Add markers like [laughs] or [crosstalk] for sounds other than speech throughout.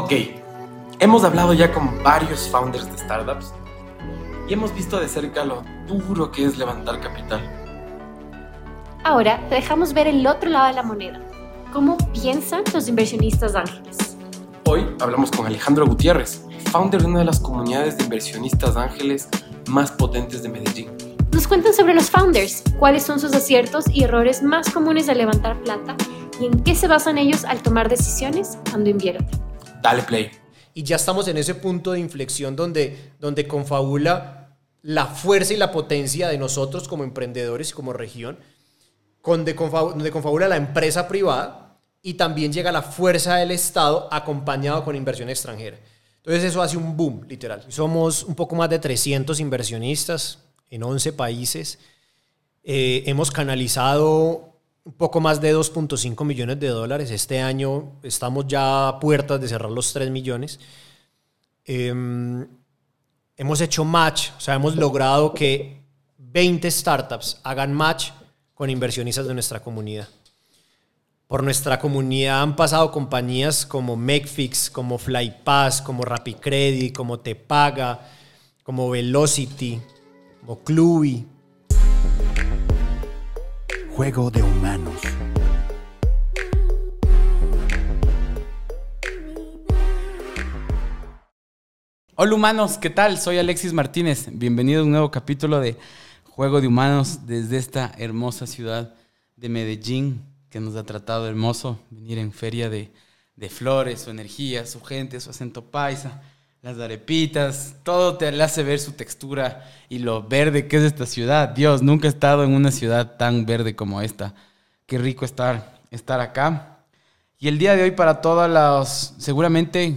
Ok, hemos hablado ya con varios founders de startups y hemos visto de cerca lo duro que es levantar capital. Ahora te dejamos ver el otro lado de la moneda, cómo piensan los inversionistas ángeles. Hoy hablamos con Alejandro Gutiérrez, founder de una de las comunidades de inversionistas ángeles más potentes de Medellín. Nos cuentan sobre los founders, cuáles son sus aciertos y errores más comunes de levantar plata y en qué se basan ellos al tomar decisiones cuando invierten. Dale play. Y ya estamos en ese punto de inflexión donde, donde confabula la fuerza y la potencia de nosotros como emprendedores y como región, donde confabula la empresa privada y también llega la fuerza del Estado acompañado con inversión extranjera. Entonces eso hace un boom, literal. Somos un poco más de 300 inversionistas en 11 países. Eh, hemos canalizado un poco más de 2.5 millones de dólares. Este año estamos ya a puertas de cerrar los 3 millones. Em, hemos hecho match, o sea, hemos logrado que 20 startups hagan match con inversionistas de nuestra comunidad. Por nuestra comunidad han pasado compañías como Makefix, como Flypass, como RappiCredit, como Tepaga, como Velocity, como Clubi, Juego de humanos. Hola humanos, ¿qué tal? Soy Alexis Martínez. Bienvenido a un nuevo capítulo de Juego de Humanos desde esta hermosa ciudad de Medellín que nos ha tratado hermoso venir en feria de, flores, su energía, su gente, su acento paisa las arepitas, todo te hace ver su textura y lo verde que es esta ciudad. Dios, nunca he estado en una ciudad tan verde como esta. Qué rico estar, estar acá. Y el día de hoy para todos los, seguramente,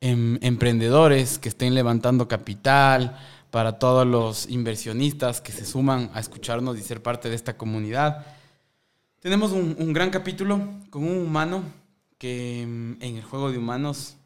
em, emprendedores que estén levantando capital, para todos los inversionistas que se suman a escucharnos y ser parte de esta comunidad. Tenemos un, un gran capítulo con un humano que em, en el juego de humanos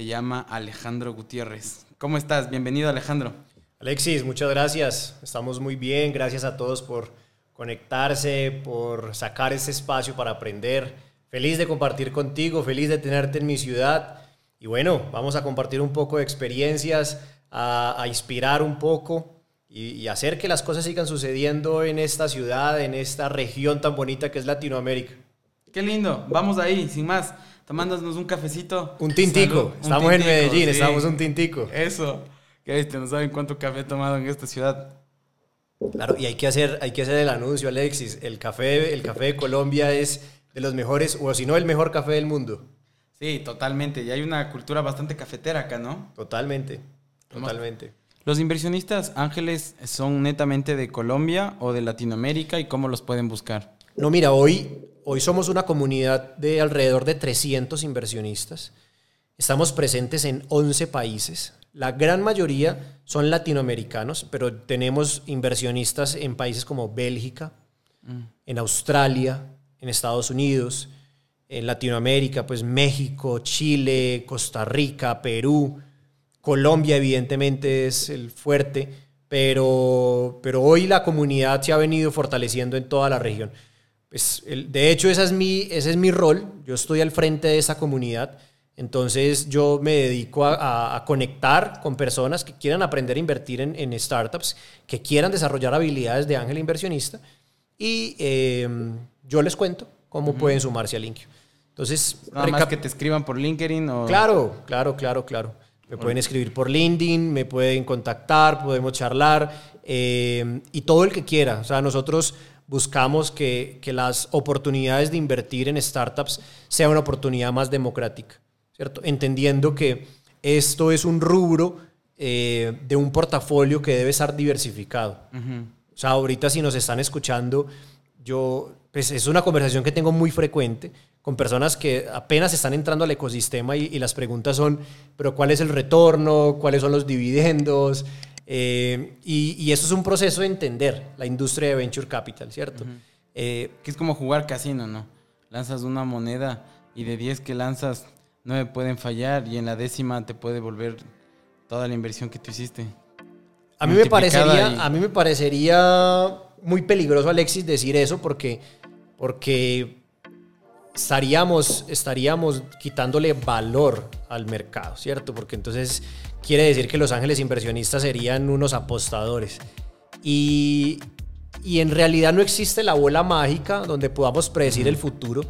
se llama Alejandro Gutiérrez. ¿Cómo estás? Bienvenido Alejandro. Alexis, muchas gracias. Estamos muy bien. Gracias a todos por conectarse, por sacar ese espacio para aprender. Feliz de compartir contigo, feliz de tenerte en mi ciudad. Y bueno, vamos a compartir un poco de experiencias, a, inspirar un poco y, y, hacer que las cosas sigan sucediendo en esta ciudad, en esta región tan bonita que es Latinoamérica. Qué lindo. Vamos ahí, sin más tomándonos un cafecito. Un tintico. estamos en Medellín, estamos un tintico. Eso. Que viste, no saben cuánto café he tomado en esta ciudad. Claro, y hay que hacer, hay que hacer el anuncio, Alexis. El café, el café de Colombia es de los mejores, o si no, el mejor café del mundo. Sí, totalmente. Y hay una cultura bastante cafetera acá, ¿no? Totalmente. Totalmente. ¿Los inversionistas ángeles son netamente de Colombia o de Latinoamérica y cómo los pueden buscar? No, mira, hoy Hoy somos una comunidad de alrededor de 300 inversionistas. Estamos presentes en 11 países. La gran mayoría son latinoamericanos, pero tenemos inversionistas en países como Bélgica, en Australia, en Estados Unidos, en Latinoamérica, pues México, Chile, Costa Rica, Perú, Colombia evidentemente es el fuerte, pero, pero hoy la comunidad se ha venido fortaleciendo en toda la región. Pues, de hecho, esa es mi, ese es mi rol. Yo estoy al frente de esa comunidad. Entonces, yo me dedico a, conectar con personas que quieran aprender a invertir en, startups, que quieran desarrollar habilidades de ángel inversionista. Y em, yo les cuento cómo pueden sumarse a LinkedIn. Entonces, Nada más que te escriban por LinkedIn o... Claro, claro, claro, claro. Me pueden escribir por LinkedIn, me pueden contactar, podemos charlar em, y todo el que quiera. O sea, nosotros buscamos que, las oportunidades de invertir en startups sea una oportunidad más democrática, ¿cierto? Entendiendo que esto es un rubro eh, de un portafolio que debe estar diversificado. O sea, ahorita si nos están escuchando, yo, pues es una conversación que tengo muy frecuente con personas que apenas están entrando al ecosistema y, y las preguntas son, pero ¿cuál es el retorno? ¿Cuáles son los dividendos? Eh, y, eso es un proceso de entender la industria de venture capital, ¿cierto? Eh, que es como jugar casino, ¿no? Lanzas una moneda y de 10 que lanzas, 9 pueden fallar y en la décima te puede volver toda la inversión que tú hiciste. A mí, me parecería, a mí me parecería muy peligroso, Alexis, decir eso porque, porque estaríamos, estaríamos quitándole valor al mercado, ¿cierto? Porque entonces quiere decir que los ángeles inversionistas serían unos apostadores. Y, y en realidad no existe la bola mágica donde podamos predecir el futuro,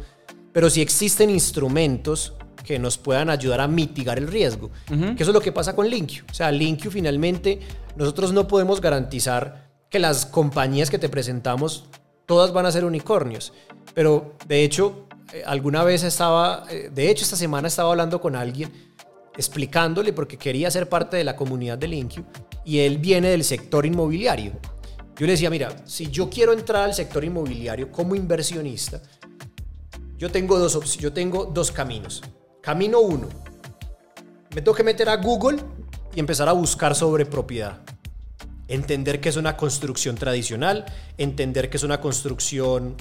pero sí existen instrumentos que nos puedan ayudar a mitigar el riesgo. Que eso es lo que pasa con Linkio. O sea, Linkio finalmente nosotros no podemos garantizar que las compañías que te presentamos todas van a ser unicornios. Pero de hecho, alguna vez estaba, eh, de hecho esta semana estaba hablando con alguien explicándole porque quería ser parte de la comunidad de Linkio y él viene del sector inmobiliario. Yo le decía, mira, si yo quiero entrar al sector inmobiliario como inversionista, yo tengo dos, yo tengo dos caminos. Camino uno, me tengo que meter a Google y empezar a buscar sobre propiedad. Entender que es una construcción tradicional, entender que es una construcción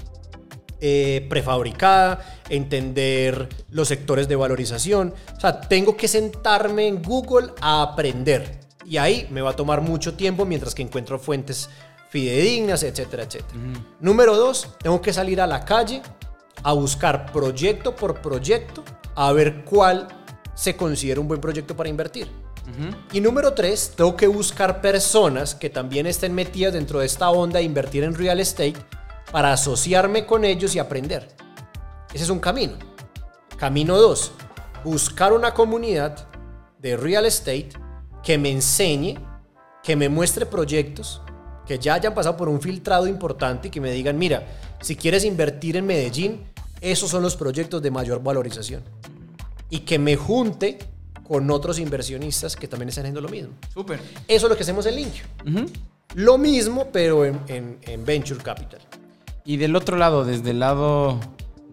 eh, prefabricada, entender los sectores de valorización. O sea, tengo que sentarme en Google a aprender. Y ahí me va a tomar mucho tiempo mientras que encuentro fuentes fidedignas, etcétera, etcétera. Número dos, tengo que salir a la calle a buscar proyecto por proyecto a ver cuál se considera un buen proyecto para invertir. Y número tres, tengo que buscar personas que también estén metidas dentro de esta onda de invertir en real estate para asociarme con ellos y aprender. Ese es un camino. Camino dos, buscar una comunidad de real estate que me enseñe, que me muestre proyectos, que ya hayan pasado por un filtrado importante y que me digan, mira, si quieres invertir en Medellín, esos son los proyectos de mayor valorización. Y que me junte con otros inversionistas que también están haciendo lo mismo. Súper. Eso es lo que hacemos en Link. Lo mismo, pero en, en, Venture Capital. Y del otro lado, desde el lado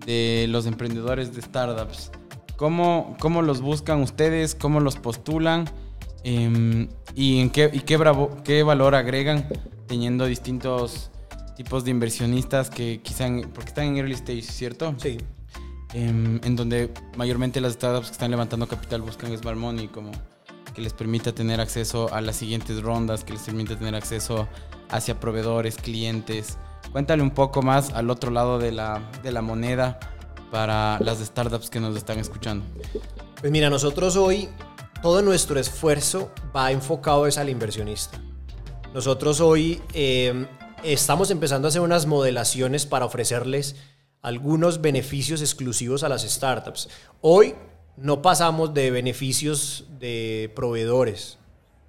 de los emprendedores de startups, ¿cómo, cómo los buscan ustedes? ¿Cómo los postulan? Em, ¿Y en qué, y qué, bravo, qué valor agregan teniendo distintos tipos de inversionistas que quizá, porque están en early stage, ¿cierto? Sí. Em, en donde mayormente las startups que están levantando capital buscan smart money, como que les permita tener acceso a las siguientes rondas, que les permita tener acceso hacia proveedores, clientes. Cuéntale un poco más al otro lado de la, de la moneda para las startups que nos están escuchando. Pues mira, nosotros hoy todo nuestro esfuerzo va enfocado es al inversionista. Nosotros hoy eh, estamos empezando a hacer unas modelaciones para ofrecerles algunos beneficios exclusivos a las startups. Hoy no pasamos de beneficios de proveedores,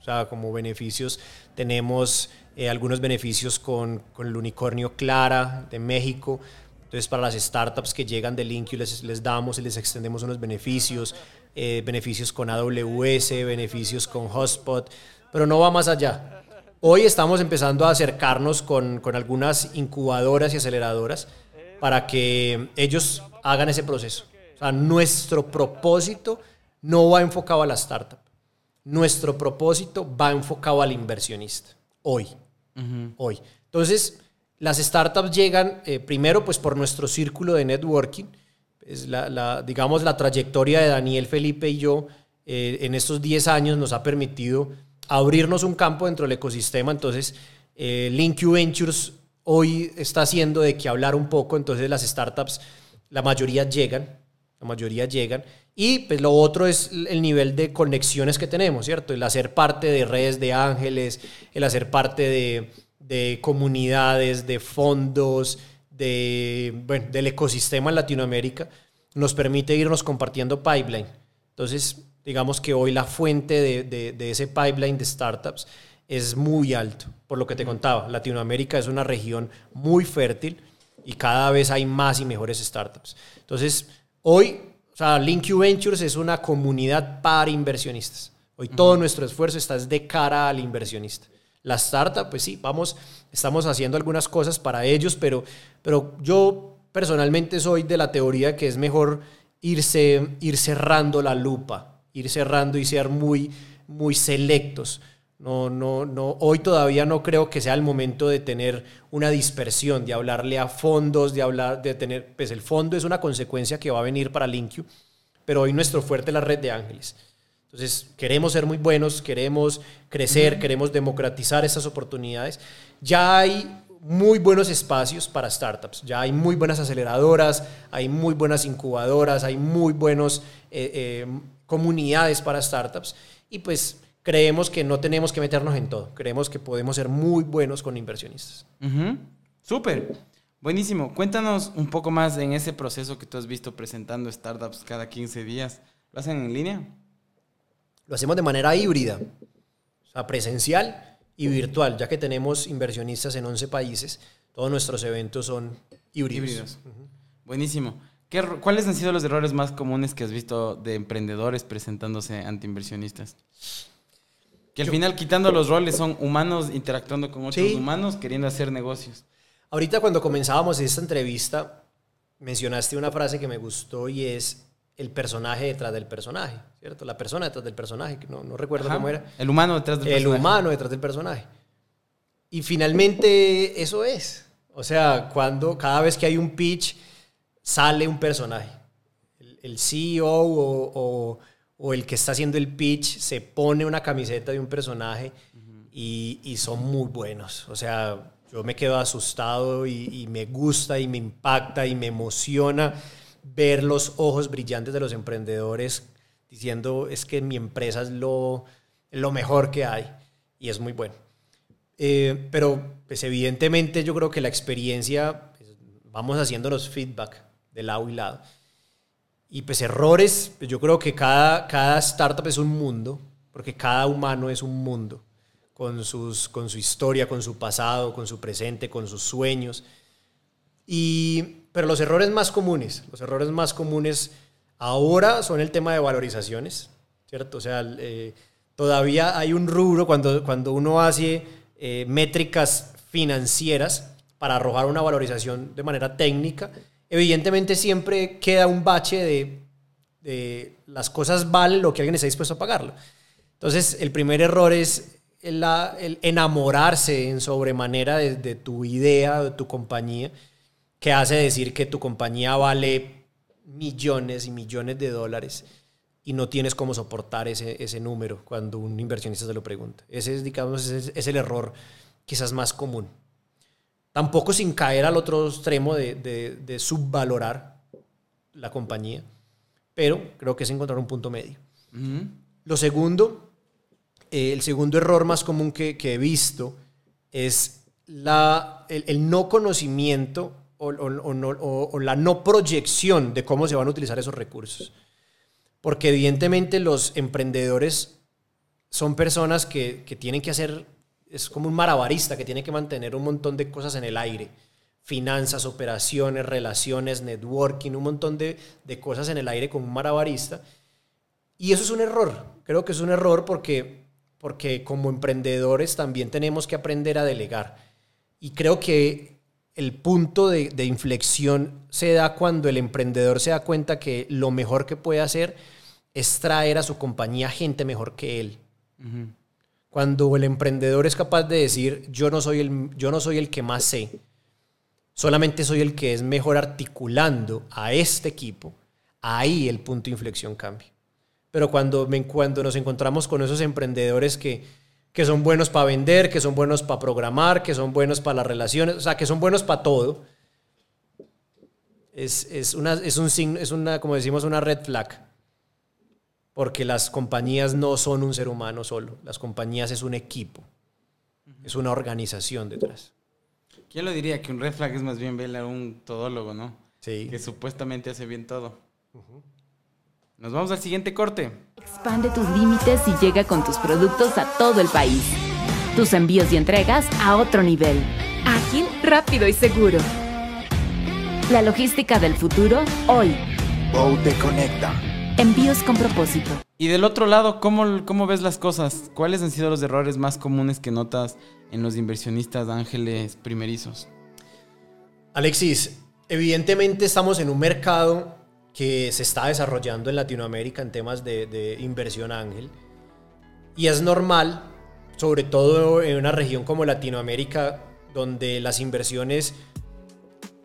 o sea, como beneficios tenemos eh, algunos beneficios con, el unicornio Clara de México. Entonces, para las startups que llegan de Linkio les, les damos y les extendemos unos beneficios, eh, beneficios con AWS, beneficios con Hotspot, pero no va más allá. Hoy estamos empezando a acercarnos con, algunas incubadoras y aceleradoras para que ellos hagan ese proceso. O sea, nuestro propósito no va enfocado a la startup. Nuestro propósito va enfocado al inversionista. Hoy. Hoy. Entonces, las startups llegan eh, primero pues por nuestro círculo de networking. Es la, digamos, la trayectoria de Daniel, Felipe y yo eh, en estos 10 años nos ha permitido abrirnos un campo dentro del ecosistema. Entonces, eh, Ventures hoy está haciendo de que hablar un poco, entonces las startups, la mayoría llegan, la mayoría llegan. Y pues lo otro es el nivel de conexiones que tenemos, ¿cierto? El hacer parte de redes de ángeles, el hacer parte de, de comunidades, de fondos, de, bueno, del ecosistema en Latinoamérica, nos permite irnos compartiendo pipeline. Entonces, digamos que hoy la fuente de, ese pipeline de startups es muy alto, por lo que te contaba. Latinoamérica es una región muy fértil y cada vez hay más y mejores startups. Entonces, hoy, sea, LinkU Ventures es una comunidad para inversionistas. Hoy todo nuestro esfuerzo está de cara al inversionista. La startup, pues sí, vamos, estamos haciendo algunas cosas para ellos, pero, pero yo personalmente soy de la teoría que es mejor irse, ir cerrando la lupa ir cerrando y ser muy, muy selectos. No, no, no, hoy todavía no creo que sea el momento de tener una dispersión, de hablarle a fondos, de hablar, de tener, pues el fondo es una consecuencia que va a venir para Linkio, pero hoy nuestro fuerte es la red de ángeles. Entonces, queremos ser muy buenos, queremos crecer, queremos democratizar esas oportunidades. Ya hay muy buenos espacios para startups. Ya hay muy buenas aceleradoras, hay muy buenas incubadoras, hay muy buenos eh, eh, comunidades para startups. Y pues creemos que no tenemos que meternos en todo. Creemos que podemos ser muy buenos con inversionistas. Ujú. Súper. Buenísimo. Cuéntanos un poco más en ese proceso que tú has visto presentando startups cada 15 días. ¿Lo hacen en línea? Lo hacemos de manera híbrida, o sea, presencial y virtual, ya que tenemos inversionistas en 11 países. Todos nuestros eventos son híbridos. Híbridos. Buenísimo. ¿Qué ¿Cuáles han sido los errores más comunes que has visto de emprendedores presentándose ante inversionistas? Que al final, quitando los roles, son humanos interactuando con otros Sí. humanos queriendo hacer negocios. Ahorita cuando comenzábamos esta entrevista, mencionaste una frase que me gustó y es el personaje detrás del personaje, ¿cierto? La persona detrás del personaje, que no, no recuerdo Ajá. cómo era. El humano detrás del El personaje. humano detrás del personaje. Y finalmente eso es. O sea, cuando cada vez que hay un pitch, sale un personaje. El, el CEO o, o- o el que está haciendo el pitch se pone una camiseta de un personaje y, y son muy buenos. O sea, yo me quedo asustado y, y me gusta y me impacta y me emociona ver los ojos brillantes de los emprendedores diciendo es que mi empresa es lo, lo mejor que hay y es muy bueno. Eh, pero pues evidentemente yo creo que la experiencia, pues, vamos haciéndonos feedback de lado y lado. Y pues errores, pues, yo creo que cada, cada startup es un mundo, porque cada humano es un mundo, con, sus, con su historia, con su pasado, con su presente, con sus sueños. Y, pero los errores más comunes, los errores más comunes ahora son el tema de valorizaciones, ¿cierto? O sea, eh, todavía hay un rubro cuando, cuando uno hace eh, métricas financieras para arrojar una valorización de manera técnica, evidentemente siempre queda un bache de, de las cosas valen lo que alguien está dispuesto a pagarlo. Entonces, el primer error es el, el enamorarse en sobremanera de, de tu idea, de tu compañía, que hace decir que tu compañía vale millones y millones de dólares y no tienes cómo soportar ese, ese número cuando un inversionista se lo pregunta. Ese es, digamos, ese es, es el error quizás más común. Tampoco sin caer al otro extremo de, de- de subvalorar la compañía, pero creo que es encontrar un punto medio. Ujú. Lo segundo, eh, el segundo error más común que, que he visto es la, el, el no conocimiento o, o- o- o la no proyección de cómo se van a utilizar esos recursos. Porque evidentemente los emprendedores son personas que, que tienen que hacer, es como un marabarista que tiene que mantener un montón de cosas en el aire. Finanzas, operaciones, relaciones, networking, un montón de, de cosas en el aire como un marabarista. Y eso es un error. Creo que es un error porque, porque como emprendedores también tenemos que aprender a delegar. Y creo que el punto de, de inflexión se da cuando el emprendedor se da cuenta que lo mejor que puede hacer es traer a su compañía gente mejor que él. Ujú. Cuando el emprendedor es capaz de decir, yo no soy el, yo no soy el que más sé, solamente soy el que es mejor articulando a este equipo, ahí el punto de inflexión cambia. Pero cuando, me- cuando nos encontramos con esos emprendedores que, que son buenos para vender, que son buenos para programar, que son buenos para las relaciones, o sea, que son buenos para todo, es, es, una, es, un es una, como decimos, una red flag. Porque las compañías no son un ser humano solo, las compañías es un equipo, es una organización detrás. ¿Quién lo diría? Que un red flag es más bien ver a un todólogo, ¿no? Sí. Que supuestamente hace bien todo. Nos vamos al siguiente corte. Expande tus límites y llega con tus productos a todo el país. Tus envíos y entregas a otro nivel. Ágil, rápido y seguro. La logística del futuro hoy. Bow te conecta. Envíos con propósito. Y del otro lado, ¿cómo, ¿cómo ves las cosas? ¿Cuáles han sido los errores más comunes que notas en los inversionistas ángeles primerizos? Alexis, evidentemente estamos en un mercado que se está desarrollando en Latinoamérica en temas de, de inversión ángel. Y es normal, sobre todo en una región como Latinoamérica, donde las inversiones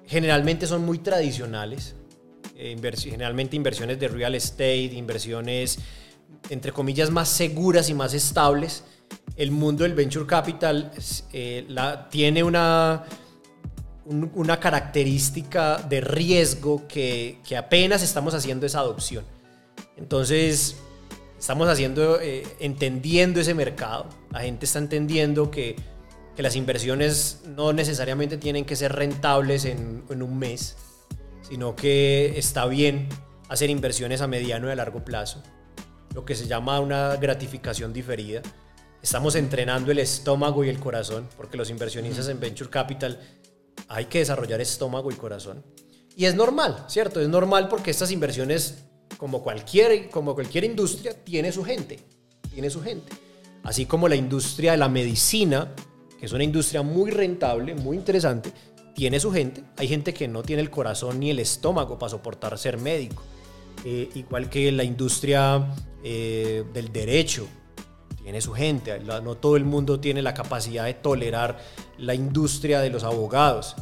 generalmente son muy tradicionales. Eh, invers- generalmente inversiones de real estate, inversiones entre comillas más seguras y más estables. El mundo del venture capital eh, tiene una, un- una característica de riesgo que, apenas estamos haciendo esa adopción. Entonces, estamos haciendo, eh, entendiendo ese mercado. La gente está entendiendo que, las inversiones no necesariamente tienen que ser rentables en, en un mes, sino que está bien hacer inversiones a mediano y a largo plazo, lo que se llama una gratificación diferida. Estamos entrenando el estómago y el corazón, porque los inversionistas en Venture Capital hay que desarrollar estómago y corazón. Y es normal, ¿cierto? Es normal porque estas inversiones, como cualquier, como cualquier industria, tiene su gente. Tiene su gente. Así como la industria de la medicina, que es una industria muy rentable, muy interesante, tiene su gente. Hay gente que no tiene el corazón ni el estómago para soportar ser médico. Eh, igual que la industria eh, del derecho, tiene su gente. No todo el mundo tiene la capacidad de tolerar la industria de los abogados.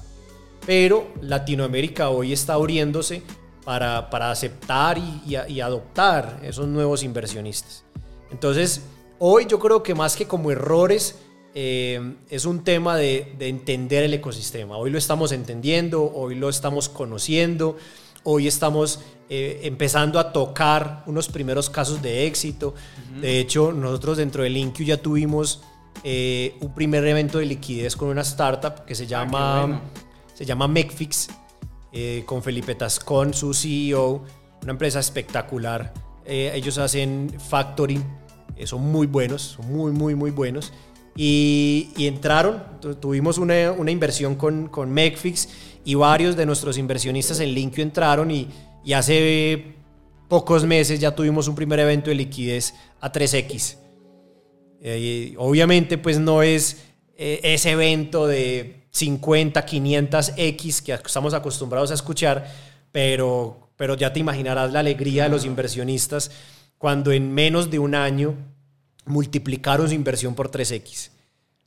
Pero Latinoamérica hoy está abriéndose para, para aceptar y adoptar esos nuevos inversionistas. Entonces, hoy yo creo que más que como errores, eh, es un tema de, de entender el ecosistema. Hoy lo estamos entendiendo, hoy lo estamos conociendo, hoy estamos eh, empezando a tocar unos primeros casos de éxito. De hecho, nosotros dentro del Linkio ya tuvimos eh, un primer evento de liquidez con una startup que se llama, bueno. se llama Mecfix, con Felipe Tascón, su CEO, una empresa espectacular. Ellos hacen factoring, son muy buenos, son muy, muy, muy buenos. Y, y entraron, tu- tuvimos una, una inversión con, con Mecfix y varios de nuestros inversionistas en Linkio entraron y, y hace pocos meses ya tuvimos un primer evento de liquidez a 3X. Eh, obviamente pues no es eh, ese evento de 50, 500 X que estamos acostumbrados a escuchar, pero, pero ya te imaginarás la alegría de los inversionistas cuando en menos de un año multiplicaron su inversión por 3X.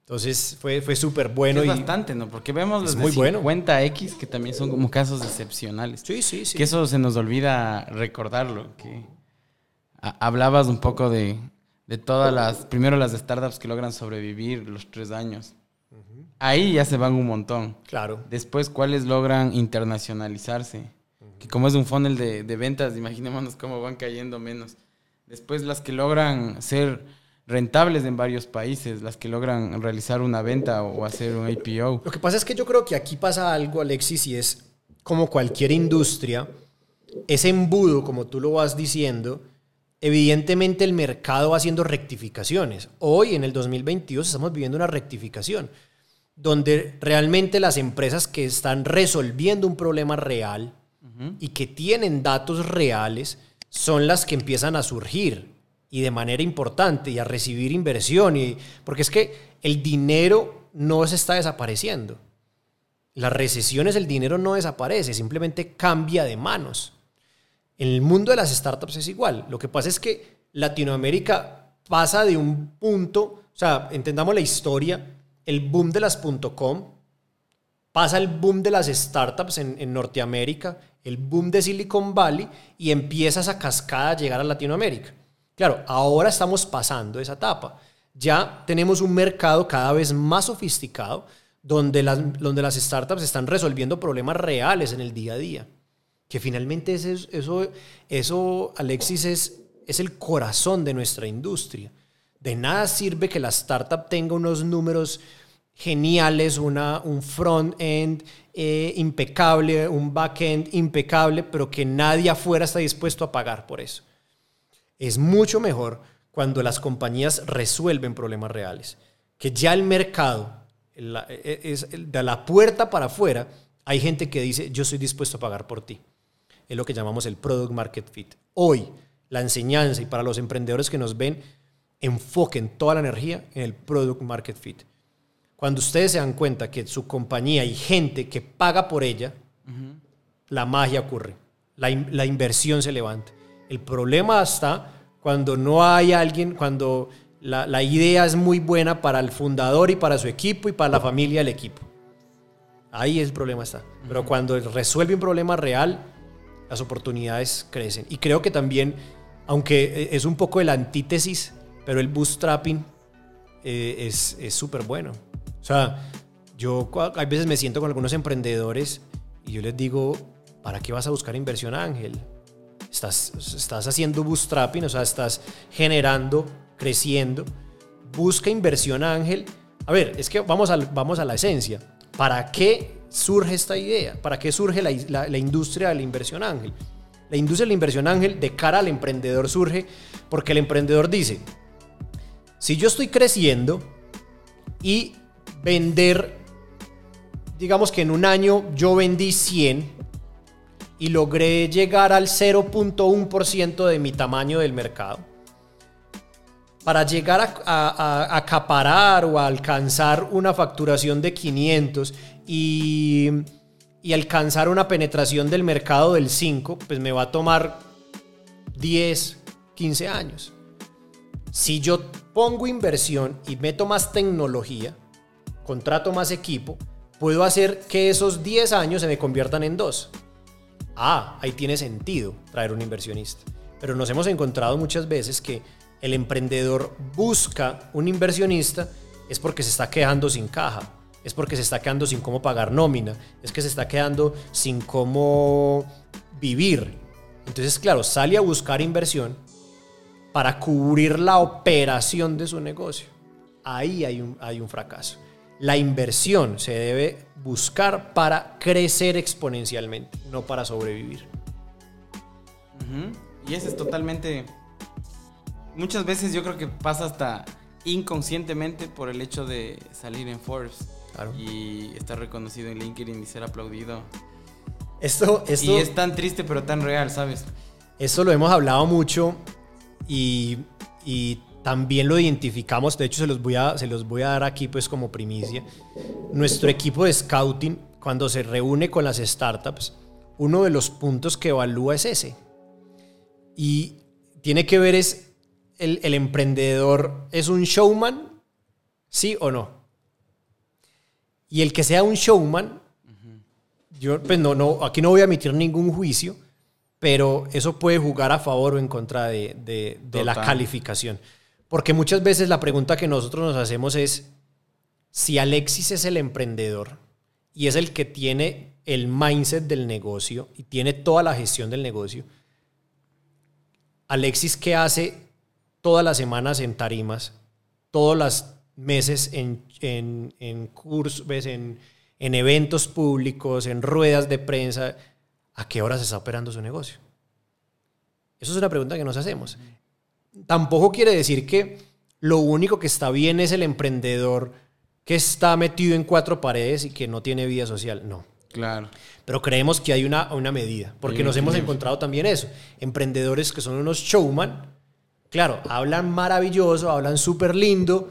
Entonces fue, fue súper bueno. es y- bastante, ¿no? Porque vemos los muy de bueno. 50X que también son como casos excepcionales. Sí, sí, sí. Que eso se nos olvida recordarlo. Que hablabas un poco de, de todas las, primero las startups que logran sobrevivir los tres años. Ahí ya se van un montón. Claro. Después, ¿cuáles logran internacionalizarse? Que como es un funnel de, de ventas, imaginémonos cómo van cayendo menos. Después, las que logran ser rentables en varios países, las que logran realizar una venta o hacer un IPO. Lo que pasa es que yo creo que aquí pasa algo, Alexis, y es como cualquier industria, ese embudo, como tú lo vas diciendo, evidentemente el mercado va haciendo rectificaciones. Hoy, en el 2022, estamos viviendo una rectificación, donde realmente las empresas que están resolviendo un problema real y que tienen datos reales son las que empiezan a surgir y de manera importante y a recibir inversión. Y, porque es que el dinero no se está desapareciendo. Las recesiones, el dinero no desaparece, simplemente cambia de manos. En el mundo de las startups es igual. Lo que pasa es que Latinoamérica pasa de un punto, o sea, entendamos la historia, el boom de las .com, pasa el boom de las startups en, en Norteamérica, el boom de Silicon Valley y empieza esa cascada a llegar a Latinoamérica. Claro, ahora estamos pasando esa etapa. Ya tenemos un mercado cada vez más sofisticado donde las, donde las startups están resolviendo problemas reales en el día a día. Que finalmente ese es- eso, eso Alexis, es, es el corazón de nuestra industria. De nada sirve que la startup tenga unos números geniales, una, un front-end eh, impecable, un back-end impecable, pero que nadie afuera está dispuesto a pagar por eso. Es mucho mejor cuando las compañías resuelven problemas reales. Que ya el mercado, la- e- es, de la puerta para afuera, hay gente que dice, yo estoy dispuesto a pagar por ti. Es lo que llamamos el product market fit. Hoy, la enseñanza y para los emprendedores que nos ven, enfoquen toda la energía en el product market fit. Cuando ustedes se dan cuenta que su compañía hay gente que paga por ella, la magia ocurre, la, in- la inversión se levanta. El problema está cuando no hay alguien, cuando la, la idea es muy buena para el fundador y para su equipo y para la familia del equipo. Ahí el problema está. Pero cuando resuelve un problema real, las oportunidades crecen. Y creo que también, aunque es un poco de la antítesis, pero el bootstrapping eh, es es súper bueno. O sea, yo hay veces me siento con algunos emprendedores y yo les digo, ¿para qué vas a buscar inversión ángel? Estás, estás haciendo bootstrapping, o sea, estás generando, creciendo. Busca inversión ángel. A ver, es que vamos, al- vamos a la esencia. ¿Para qué surge esta idea? ¿Para qué surge la, la- la industria de la inversión ángel? La industria de la inversión ángel de cara al emprendedor surge porque el emprendedor dice, si yo estoy creciendo y vender, digamos que en un año yo vendí 100 y logré llegar al 0.1% de mi tamaño del mercado. Para llegar a, acaparar o a alcanzar una facturación de 500 y, y alcanzar una penetración del mercado del 5, pues me va a tomar 10, 15 años. Si yo pongo inversión y meto más tecnología, contrato más equipo, puedo hacer que esos 10 años se me conviertan en 2. Ah, ahí tiene sentido traer un inversionista. Pero nos hemos encontrado muchas veces que el emprendedor busca un inversionista es porque se está quedando sin caja, es porque se está quedando sin cómo pagar nómina, es que se está quedando sin cómo vivir. Entonces, claro, sale a buscar inversión para cubrir la operación de su negocio. Ahí hay un, hay un fracaso. La inversión se debe buscar para crecer exponencialmente, no para sobrevivir. Y eso es totalmente... Muchas veces yo creo que pasa hasta inconscientemente por el hecho de salir en Forbes. Claro. Y estar reconocido en LinkedIn y ser aplaudido. Esto, esto, Y es tan triste pero tan real, ¿sabes? esto lo hemos hablado mucho y, y también lo identificamos. De hecho, se los, voy a, se los voy a dar aquí pues como primicia. Nuestro equipo de scouting, cuando se reúne con las startups, uno de los puntos que evalúa es ese. Y tiene que ver es, el, el emprendedor es un showman, sí o no. Y el que sea un showman, yo pues no, no, aquí no voy a emitir ningún juicio, pero eso puede jugar a favor o en contra de, de- de la calificación. Porque muchas veces la pregunta que nosotros nos hacemos es, si Alexis es el emprendedor y es el que tiene el mindset del negocio y tiene toda la gestión del negocio, Alexis, ¿qué hace todas las semanas en tarimas, todos los meses en, en, en cursos, en, en eventos públicos, en ruedas de prensa? ¿A qué hora se está operando su negocio? Eso es una pregunta que nos hacemos. Tampoco quiere decir que lo único que está bien es el emprendedor que está metido en cuatro paredes y que no tiene vida social. No. Claro. Pero creemos que hay una, una medida, porque nos hemos encontrado también eso. Emprendedores que son unos showman, claro, hablan maravilloso, hablan súper lindo,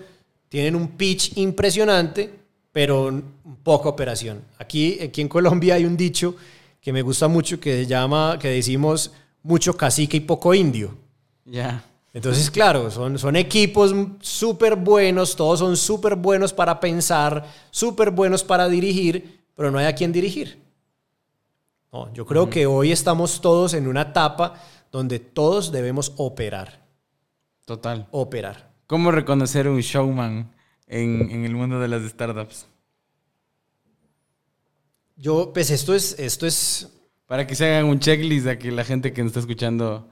tienen un pitch impresionante, pero poca operación. Aquí, aquí en Colombia hay un dicho que me gusta mucho que se llama, que decimos mucho cacique y poco indio. Ya. Entonces, claro, son, son equipos súper buenos, todos son súper buenos para pensar, súper buenos para dirigir, pero no hay a quién dirigir. No, yo creo que hoy estamos todos en una etapa donde todos debemos operar, Total. operar. ¿Cómo reconocer un showman en, en el mundo de las startups? Yo, pues esto es, esto es, Para que se hagan un checklist a que la gente que nos está escuchando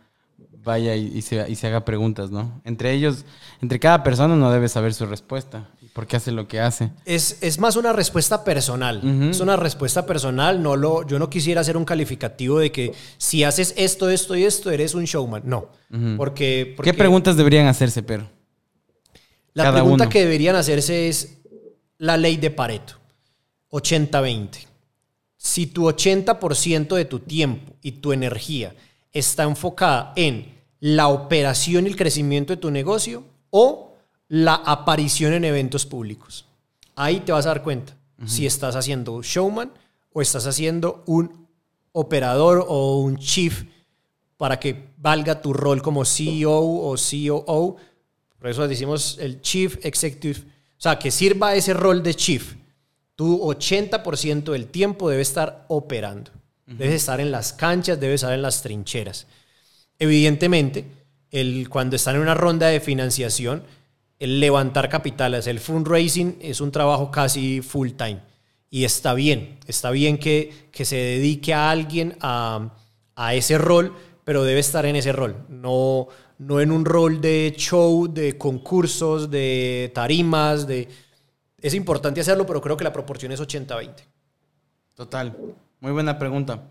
vaya y, y se, y se haga preguntas, ¿no? Entre ellos, entre cada persona uno debe saber su respuesta por qué hace lo que hace. es, es más una respuesta personal. Es una respuesta personal. No lo, yo no quisiera hacer un calificativo de que si haces esto, esto y esto, eres un showman. No. Porque, porque ¿Qué preguntas deberían hacerse, pero? La Cada pregunta uno. que deberían hacerse es la ley de Pareto, 80-20. Si tu 80% de tu tiempo y tu energía está enfocada en la operación y el crecimiento de tu negocio o la aparición en eventos públicos. Ahí te vas a dar cuenta si estás haciendo showman o estás haciendo un operador o un chief para que valga tu rol como CEO o COO. Por eso decimos el Chief Executive. O sea, que sirva ese rol de Chief. Tu 80% del tiempo debe estar operando. Debes estar en las canchas, debes estar en las trincheras. Evidentemente, el, cuando están en una ronda de financiación, el levantar capitales, el fundraising es un trabajo casi full time. Y está bien, está bien que, que se dedique a alguien a, a ese rol, pero debe estar en ese rol, no, no en un rol de show, de concursos, de tarimas, de... Es importante hacerlo, pero creo que la proporción es 80-20. Total. Muy buena pregunta.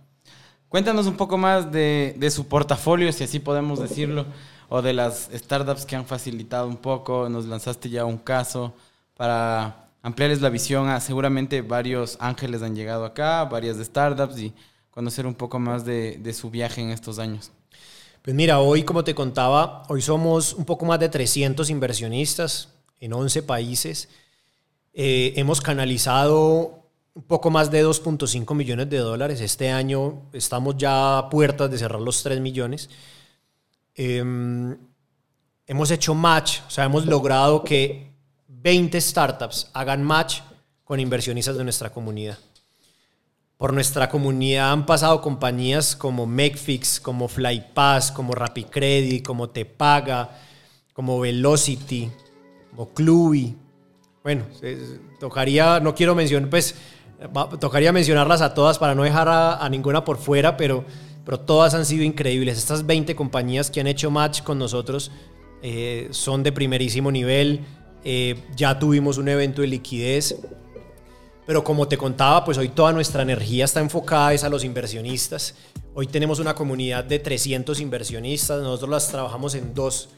Cuéntanos un poco más de, su portafolio, si así podemos decirlo, o de las startups que han facilitado un poco. Nos lanzaste ya un caso para ampliarles la visión seguramente varios ángeles han llegado acá, varias startups y conocer un poco más de, de su viaje en estos años. Pues mira, hoy como te contaba, hoy somos un poco más de 300 inversionistas en 11 países. Eh, hemos canalizado un poco más de 2.5 millones de dólares. Este año estamos ya a puertas de cerrar los 3 millones. Eh, hemos hecho match, o sea, hemos logrado que 20 startups hagan match con inversionistas de nuestra comunidad. Por nuestra comunidad han pasado compañías como MakeFix, como FlyPass, como RappiCredit, como Tepaga, como Velocity, como Clubi. Bueno, tocaría, no quiero mencionar, pues, tocaría mencionarlas a todas para no dejar a, ninguna por fuera, pero, pero todas han sido increíbles. Estas 20 compañías que han hecho match con nosotros eh, son de primerísimo nivel. Eh, ya tuvimos un evento de liquidez pero como te contaba, pues hoy toda nuestra energía está enfocada es a los inversionistas. Hoy tenemos una comunidad de 300 inversionistas. Nosotros las trabajamos en dos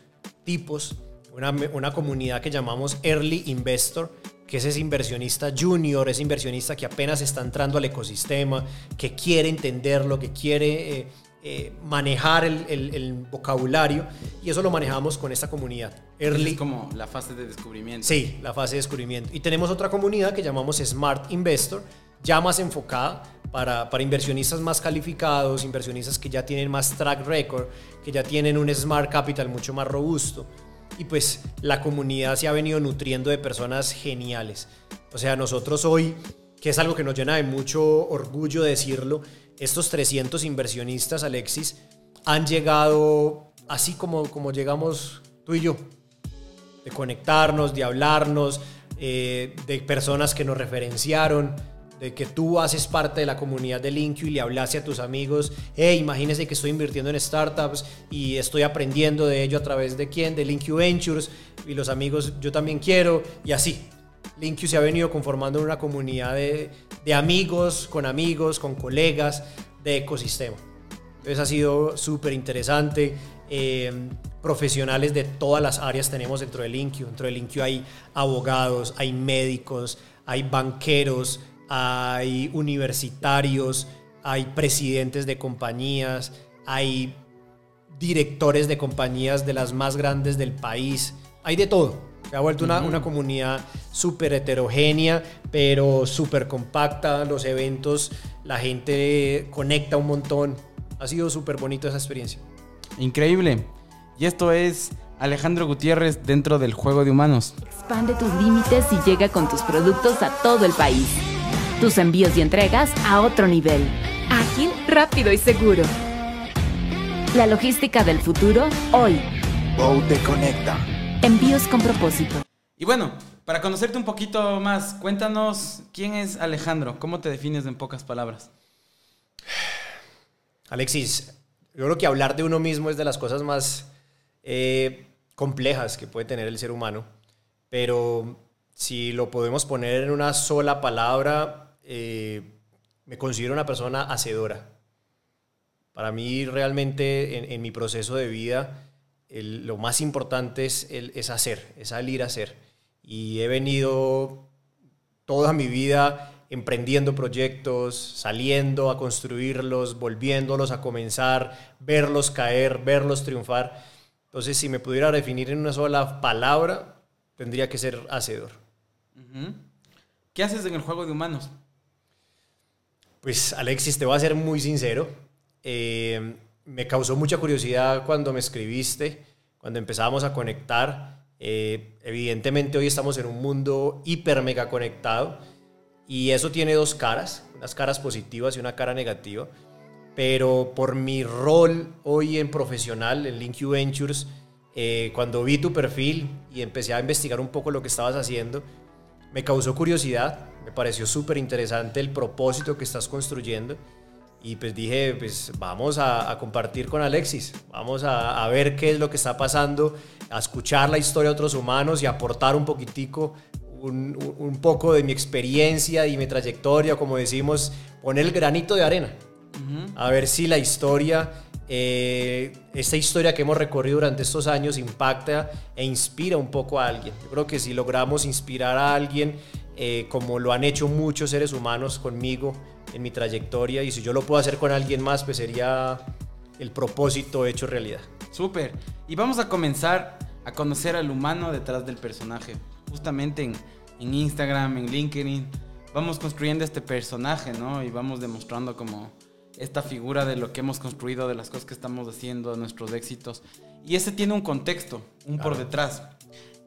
tipos. Una, una comunidad que llamamos Early Investor, que es ese inversionista junior, ese inversionista que apenas está entrando al ecosistema, que quiere entenderlo, que quiere eh, eh, manejar el, el, el, vocabulario y eso lo manejamos con esta comunidad. Early. Es como la fase de descubrimiento. Sí, la fase de descubrimiento. Y tenemos otra comunidad que llamamos Smart Investor, ya más enfocada para, para inversionistas más calificados, inversionistas que ya tienen más track record, que ya tienen un Smart Capital mucho más robusto. Y pues la comunidad se ha venido nutriendo de personas geniales. O sea, nosotros hoy, que es algo que nos llena de mucho orgullo decirlo, estos 300 inversionistas, Alexis, han llegado así como, como llegamos tú y yo, de conectarnos, de hablarnos, eh, de personas que nos referenciaron, de que tú haces parte de la comunidad de Linkio y le hablaste a tus amigos, hey, imagínense que estoy invirtiendo en startups y estoy aprendiendo de ello a través de quién, de Linkio Ventures, y los amigos yo también quiero, y así. Linkio se ha venido conformando en una comunidad de, de amigos, con amigos, con colegas, de ecosistema. Entonces ha sido súper interesante. Eh, profesionales de todas las áreas tenemos dentro del Linkio. Dentro del Linkio hay abogados, hay médicos, hay banqueros, hay universitarios, hay presidentes de compañías, hay directores de compañías de las más grandes del país. Hay de todo. Se ha vuelto una, una comunidad súper heterogénea, pero súper compacta. Los eventos, la gente conecta un montón. Ha sido súper bonito esa experiencia. Increíble. Y esto es Alejandro Gutiérrez dentro del juego de humanos. Expande tus límites y llega con tus productos a todo el país. Tus envíos y entregas a otro nivel. Ágil, rápido y seguro. La logística del futuro hoy. Bow te conecta. Envíos con propósito. Y bueno, para conocerte un poquito más, cuéntanos quién es Alejandro, cómo te defines en pocas palabras. [sighs] Alexis, yo creo que hablar de uno mismo es de las cosas más eh, complejas que puede tener el ser humano, pero si lo podemos poner en una sola palabra, eh, me considero una persona hacedora. Para mí realmente en, en mi proceso de vida, el, lo más importante es, el, es hacer, es salir a hacer. Y he venido toda mi vida emprendiendo proyectos, saliendo a construirlos, volviéndolos a comenzar, verlos caer, verlos triunfar. Entonces, si me pudiera definir en una sola palabra, tendría que ser hacedor. ¿Qué haces en el juego de humanos? Pues, Alexis, te voy a ser muy sincero. Eh, me causó mucha curiosidad cuando me escribiste, cuando empezábamos a conectar. Eh, evidentemente hoy estamos en un mundo hiper mega conectado y eso tiene dos caras, unas caras positivas y una cara negativa. Pero por mi rol hoy en profesional, en LinkU Ventures, eh, cuando vi tu perfil y empecé a investigar un poco lo que estabas haciendo, me causó curiosidad, me pareció súper interesante el propósito que estás construyendo y pues dije, pues vamos a, a compartir con Alexis, vamos a, a, ver qué es lo que está pasando, a escuchar la historia de otros humanos y aportar un poquitico, un, un poco de mi experiencia y mi trayectoria, como decimos, poner el granito de arena, uh -huh. a ver si la historia eh, esta historia que hemos recorrido durante estos años impacta e inspira un poco a alguien. Yo creo que si logramos inspirar a alguien, eh, como lo han hecho muchos seres humanos conmigo en mi trayectoria, y si yo lo puedo hacer con alguien más, pues sería el propósito hecho realidad. Súper. Y vamos a comenzar a conocer al humano detrás del personaje. Justamente en, en Instagram, en LinkedIn, vamos construyendo este personaje, ¿no? Y vamos demostrando como esta figura de lo que hemos construido, de las cosas que estamos haciendo, de nuestros éxitos. Y ese tiene un contexto, un claro. por detrás.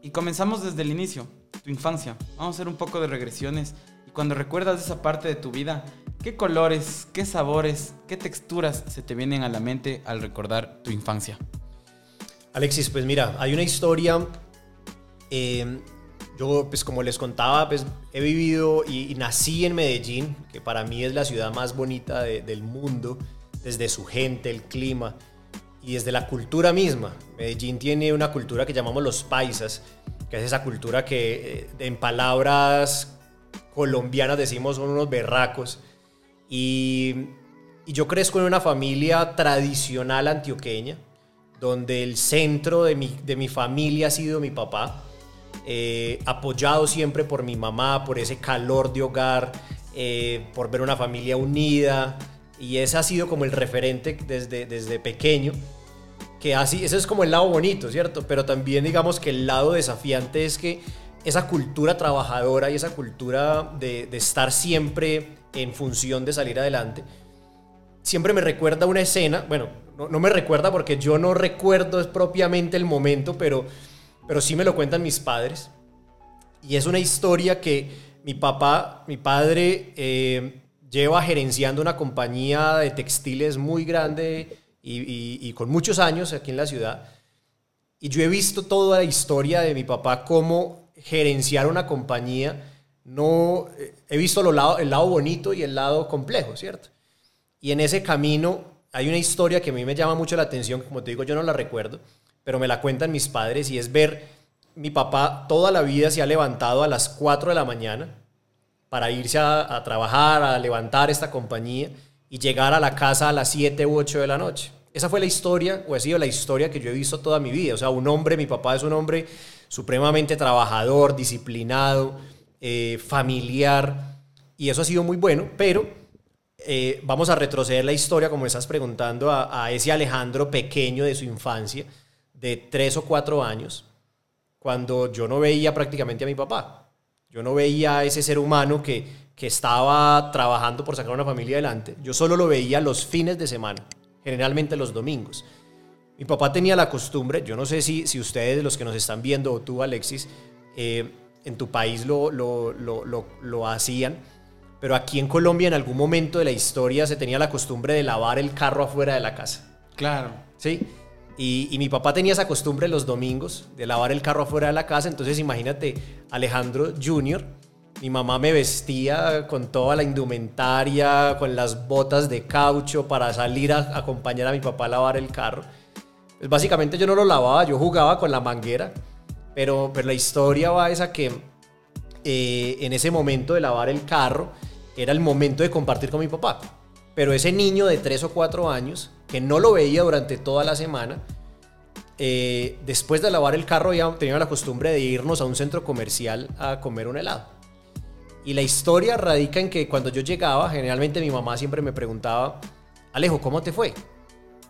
Y comenzamos desde el inicio, tu infancia. Vamos a hacer un poco de regresiones. Y cuando recuerdas esa parte de tu vida, ¿qué colores, qué sabores, qué texturas se te vienen a la mente al recordar tu infancia? Alexis, pues mira, hay una historia eh, yo, pues como les contaba, pues he vivido y, nací en Medellín, que para mí es la ciudad más bonita de, del mundo, desde su gente, el clima y desde la cultura misma. Medellín tiene una cultura que llamamos los paisas, que es esa cultura que eh, en palabras colombianas decimos son unos berracos. Y, y yo crezco en una familia tradicional antioqueña, donde el centro de mi, de mi familia ha sido mi papá eh, apoyado siempre por mi mamá, por ese calor de hogar, eh, por ver una familia unida. Y ese ha sido como el referente desde, desde pequeño. Que así, ese es como el lado bonito, ¿cierto? Pero también digamos que el lado desafiante es que esa cultura trabajadora y esa cultura de, estar siempre en función de salir adelante, siempre me recuerda una escena, bueno, no, no me recuerda porque yo no recuerdo propiamente el momento, pero pero sí me lo cuentan mis padres. Y es una historia que mi papá, mi padre, eh, lleva gerenciando una compañía de textiles muy grande y, con muchos años aquí en la ciudad. Y yo he visto toda la historia de mi papá, cómo gerenciar una compañía. No, eh, he visto el lado bonito y el lado complejo, ¿cierto? Y en ese camino hay una historia que a mí me llama mucho la atención, como te digo, yo no la recuerdo, pero me la cuentan mis padres y es ver mi papá toda la vida se ha levantado a las 4 de la mañana para irse a, trabajar, a levantar esta compañía y llegar a la casa a las 7 u 8 de la noche. Esa fue la historia, o ha sido la historia que yo he visto toda mi vida. O sea, un hombre, mi papá es un hombre supremamente trabajador, disciplinado, eh, familiar, y eso ha sido muy bueno, pero eh, vamos a retroceder la historia, como estás preguntando, a ese Alejandro pequeño de su infancia de tres o cuatro años, cuando yo no veía prácticamente a mi papá. Yo no veía a ese ser humano que, que estaba trabajando por sacar una familia adelante. Yo solo lo veía los fines de semana, generalmente los domingos. Mi papá tenía la costumbre, yo no sé si, si ustedes, los que nos están viendo, o tú, Alexis, eh, en tu país lo, lo, lo, lo, hacían, pero aquí en Colombia en algún momento de la historia se tenía la costumbre de lavar el carro afuera de la casa. Claro. ¿Sí? Y, mi papá tenía esa costumbre los domingos de lavar el carro afuera de la casa. Entonces imagínate, Alejandro Jr., mi mamá me vestía con toda la indumentaria, con las botas de caucho para salir a acompañar a mi papá a lavar el carro. Pues básicamente yo no lo lavaba, yo jugaba con la manguera. Pero, pero la historia va esa que eh, en ese momento de lavar el carro era el momento de compartir con mi papá. Pero ese niño de 3 o 4 años que no lo veía durante toda la semana, eh, después de lavar el carro ya tenía la costumbre de irnos a un centro comercial a comer un helado. Y la historia radica en que cuando yo llegaba, generalmente mi mamá siempre me preguntaba, Alejo, ¿cómo te fue?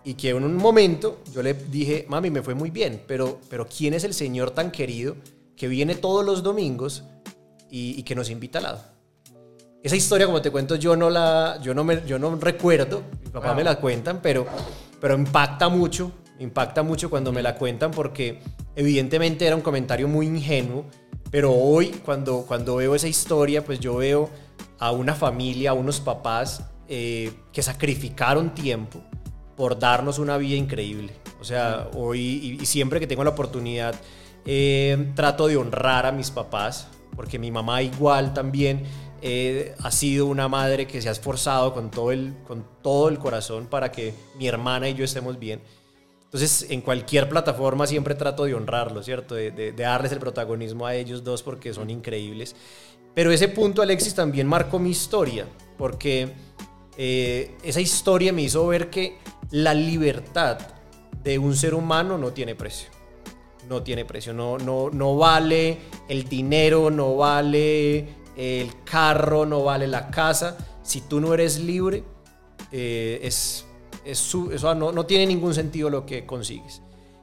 Y que en un momento yo le dije, mami, me fue muy bien, pero, pero ¿quién es el señor tan querido que viene todos los domingos y, y que nos invita al helado? Esa historia, como te cuento, yo no la, yo no me, yo no recuerdo, mi papá wow. me la cuentan, pero, pero impacta mucho, impacta mucho cuando me la cuentan porque evidentemente era un comentario muy ingenuo, pero hoy cuando, cuando veo esa historia, pues yo veo a una familia, a unos papás eh, que sacrificaron tiempo por darnos una vida increíble. O sea, hoy y, y siempre que tengo la oportunidad, eh, trato de honrar a mis papás, porque mi mamá igual también eh, ha sido una madre que se ha esforzado con todo, el, con todo el corazón para que mi hermana y yo estemos bien. Entonces, en cualquier plataforma siempre trato de honrarlo, ¿cierto? De, de- de darles el protagonismo a ellos dos porque son increíbles. Pero ese punto, Alexis, también marcó mi historia, porque eh, esa historia me hizo ver que la libertad de un ser humano no tiene precio. No tiene precio, no, no, no vale el dinero, no vale el carro, no vale la casa. Si tú no eres libre, eh, es, es su- eso no, no tiene ningún sentido lo que consigues.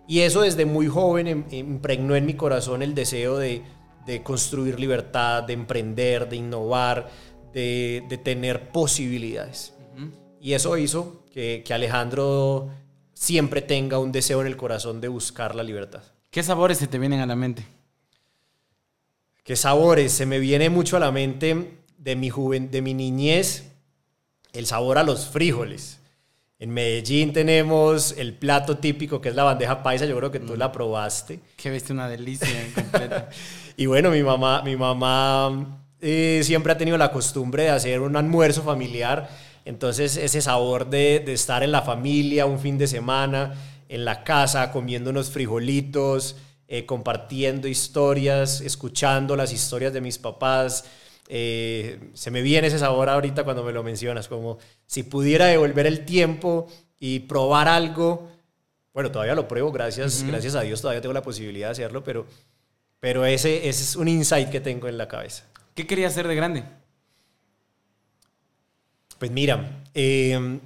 Y eso desde muy joven em- impregnó en mi corazón el deseo de, de construir libertad, de emprender, de innovar, de, de tener posibilidades. Y eso hizo que, que Alejandro siempre tenga un deseo en el corazón de buscar la libertad. ¿Qué sabores se te vienen a la mente? ¿Qué sabores? Se me viene mucho a la mente de mi, juven, de mi niñez el sabor a los frijoles. En Medellín tenemos el plato típico que es la bandeja paisa, yo creo que tú la probaste. Que viste una delicia completa. [laughs] Y bueno, mi mamá, mi mamá eh, siempre ha tenido la costumbre de hacer un almuerzo familiar. Entonces ese sabor de, de estar en la familia un fin de semana, en la casa, comiendo unos frijolitos, eh, compartiendo historias, escuchando las historias de mis papás. eh, se me viene ese sabor ahorita cuando me lo mencionas, como si pudiera devolver el tiempo y probar algo. Bueno, todavía lo pruebo, gracias, gracias a Dios todavía tengo la posibilidad de hacerlo, pero, pero ese, ese es un insight que tengo en la cabeza. ¿Qué querías hacer de grande? Pues mira, eh,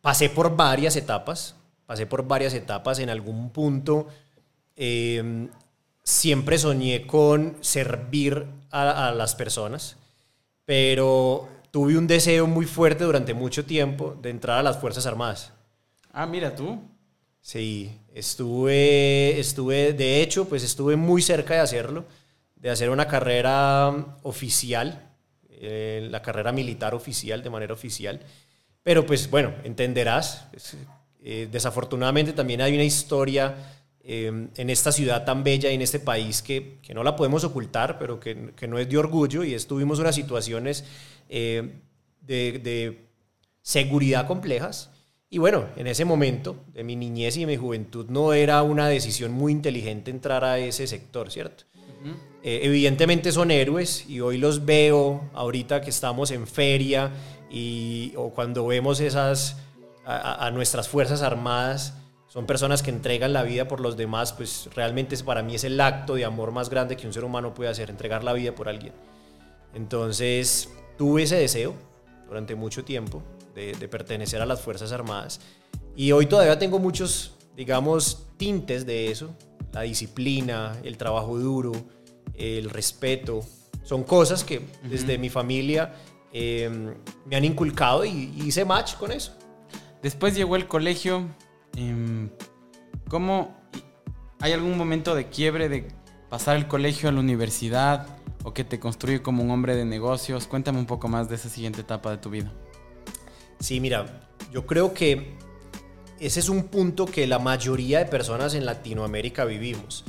pasé por varias etapas, pasé por varias etapas. En algún punto eh, siempre soñé con servir a, a las personas, pero tuve un deseo muy fuerte durante mucho tiempo de entrar a las Fuerzas Armadas. Ah, mira tú. Sí, estuve, estuve, de hecho, pues estuve muy cerca de hacerlo, de hacer una carrera oficial, eh, la carrera militar oficial, de manera oficial. Pero pues bueno, entenderás, eh, desafortunadamente también hay una historia eh, en esta ciudad tan bella y en este país que, que no la podemos ocultar, pero que, que no es de orgullo y estuvimos unas situaciones eh, de, de seguridad complejas. Y bueno, en ese momento de mi niñez y de mi juventud no era una decisión muy inteligente entrar a ese sector, ¿cierto? Eh, evidentemente son héroes y hoy los veo ahorita que estamos en feria y, o cuando vemos esas a, a- a nuestras fuerzas armadas, son personas que entregan la vida por los demás, pues realmente para mí es el acto de amor más grande que un ser humano puede hacer, entregar la vida por alguien. Entonces tuve ese deseo durante mucho tiempo de, de pertenecer a las Fuerzas Armadas y hoy todavía tengo muchos, digamos, tintes de eso, la disciplina, el trabajo duro, el respeto, son cosas que desde mi familia eh, me han inculcado y, y hice match con eso. Después llegó el colegio. Em, ¿Cómo? ¿Hay algún momento de quiebre de pasar el colegio a la universidad o que te construye como un hombre de negocios? Cuéntame un poco más de esa siguiente etapa de tu vida. Sí, mira, yo creo que ese es un punto que la mayoría de personas en Latinoamérica vivimos.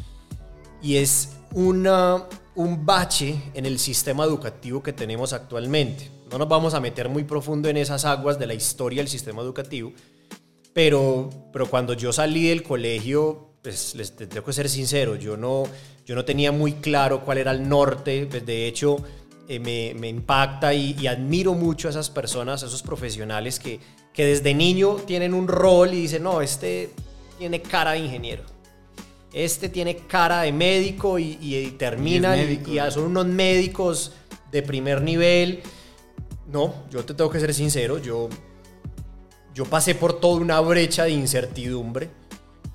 Y es una, un bache en el sistema educativo que tenemos actualmente. No nos vamos a meter muy profundo en esas aguas de la historia del sistema educativo, pero, pero cuando yo salí del colegio, pues les te- tengo que ser sincero, yo no, yo no tenía muy claro cuál era el norte, pues de hecho eh, me, me impacta y, y admiro mucho a esas personas, a esos profesionales que, que desde niño tienen un rol y dicen, no, este tiene cara de ingeniero. Este tiene cara de médico y, y- y termina Y médico. son unos médicos de primer nivel. No, yo te tengo que ser sincero, yo, yo pasé por toda una brecha de incertidumbre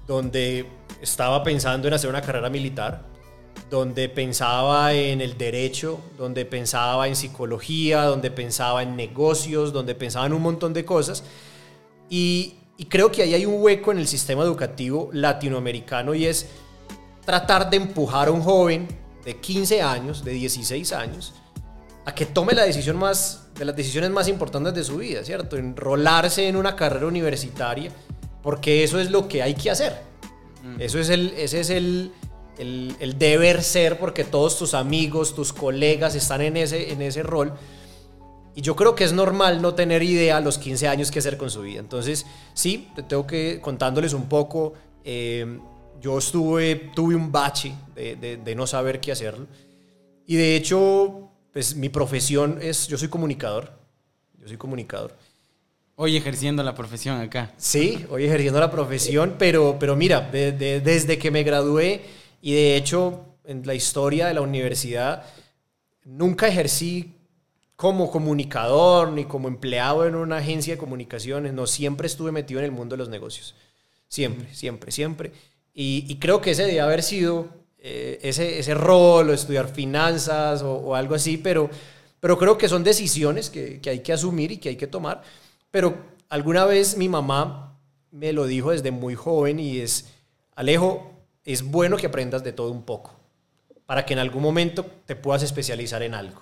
donde estaba pensando en hacer una carrera militar, donde pensaba en el derecho, donde pensaba en psicología, donde pensaba en negocios, donde pensaba en un montón de cosas. Y, creo que ahí hay un hueco en el sistema educativo latinoamericano y es tratar de empujar a un joven de 15 años, de 16 años, a que tome la decisión más, de las decisiones más importantes de su vida, ¿cierto? Enrolarse en una carrera universitaria porque eso es lo que hay que hacer. Eso es el, ese es el, el, el deber ser, porque todos tus amigos, tus colegas están en ese, en ese rol. Y yo creo que es normal no tener idea a los 15 años qué hacer con su vida. Entonces, sí, te tengo que contándoles un poco. eh, yo estuve, tuve un bache de, de- de no saber qué hacer. Y de hecho, pues mi profesión es, yo soy comunicador. Yo soy comunicador. Hoy ejerciendo la profesión acá. Sí, hoy ejerciendo la profesión, pero, pero mira, de- de- desde que me gradué y de hecho en la historia de la universidad, nunca ejercí como comunicador ni como empleado en una agencia de comunicaciones, no, siempre estuve metido en el mundo de los negocios. Siempre, siempre, siempre. Y, y creo que ese debe haber sido eh, ese, ese rol o estudiar finanzas o, o algo así, pero, pero creo que son decisiones que, que hay que asumir y que hay que tomar. Pero alguna vez mi mamá me lo dijo desde muy joven y es, Alejo, es bueno que aprendas de todo un poco para que en algún momento te puedas especializar en algo.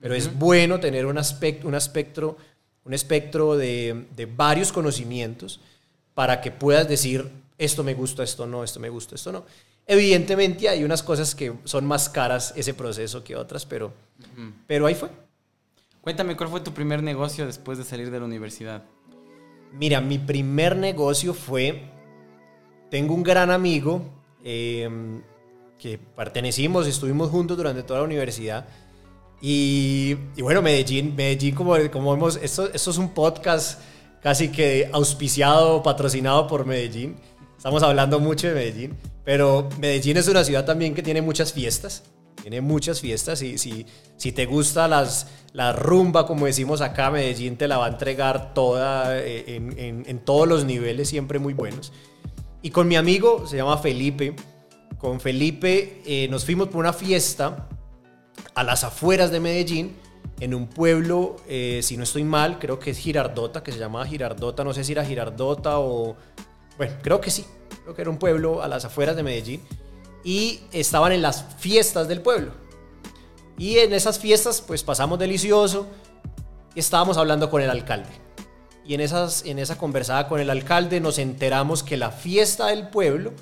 Pero es bueno tener un, aspecto, un, espectro, un espectro de, de varios conocimientos para que puedas decir, esto me gusta, esto no, esto me gusta, esto no. Evidentemente hay unas cosas que son más caras ese proceso que otras, pero, pero ahí fue. Cuéntame, ¿cuál fue tu primer negocio después de salir de la universidad? Mira, mi primer negocio fue, tengo un gran amigo eh, que pertenecimos, estuvimos juntos durante toda la universidad. Y, y bueno, Medellín, Medellín como, como vemos, esto, esto es un podcast casi que auspiciado, patrocinado por Medellín. Estamos hablando mucho de Medellín, pero Medellín es una ciudad también que tiene muchas fiestas. Tiene muchas fiestas y si, si te gusta las, la rumba, como decimos acá, Medellín te la va a entregar toda eh, en, en- todos los niveles, siempre muy buenos. Y con mi amigo, se llama Felipe, con Felipe eh, nos fuimos por una fiesta a las afueras de Medellín, en un pueblo, eh, si no estoy mal, creo que es Girardota, que se llamaba Girardota, no sé si era Girardota o... Bueno, creo que sí, creo que era un pueblo a las afueras de Medellín. Y estaban en las fiestas del pueblo. Y en esas fiestas, pues pasamos delicioso y estábamos hablando con el alcalde. Y en, esas, en esa conversada con el alcalde nos enteramos que la fiesta del pueblo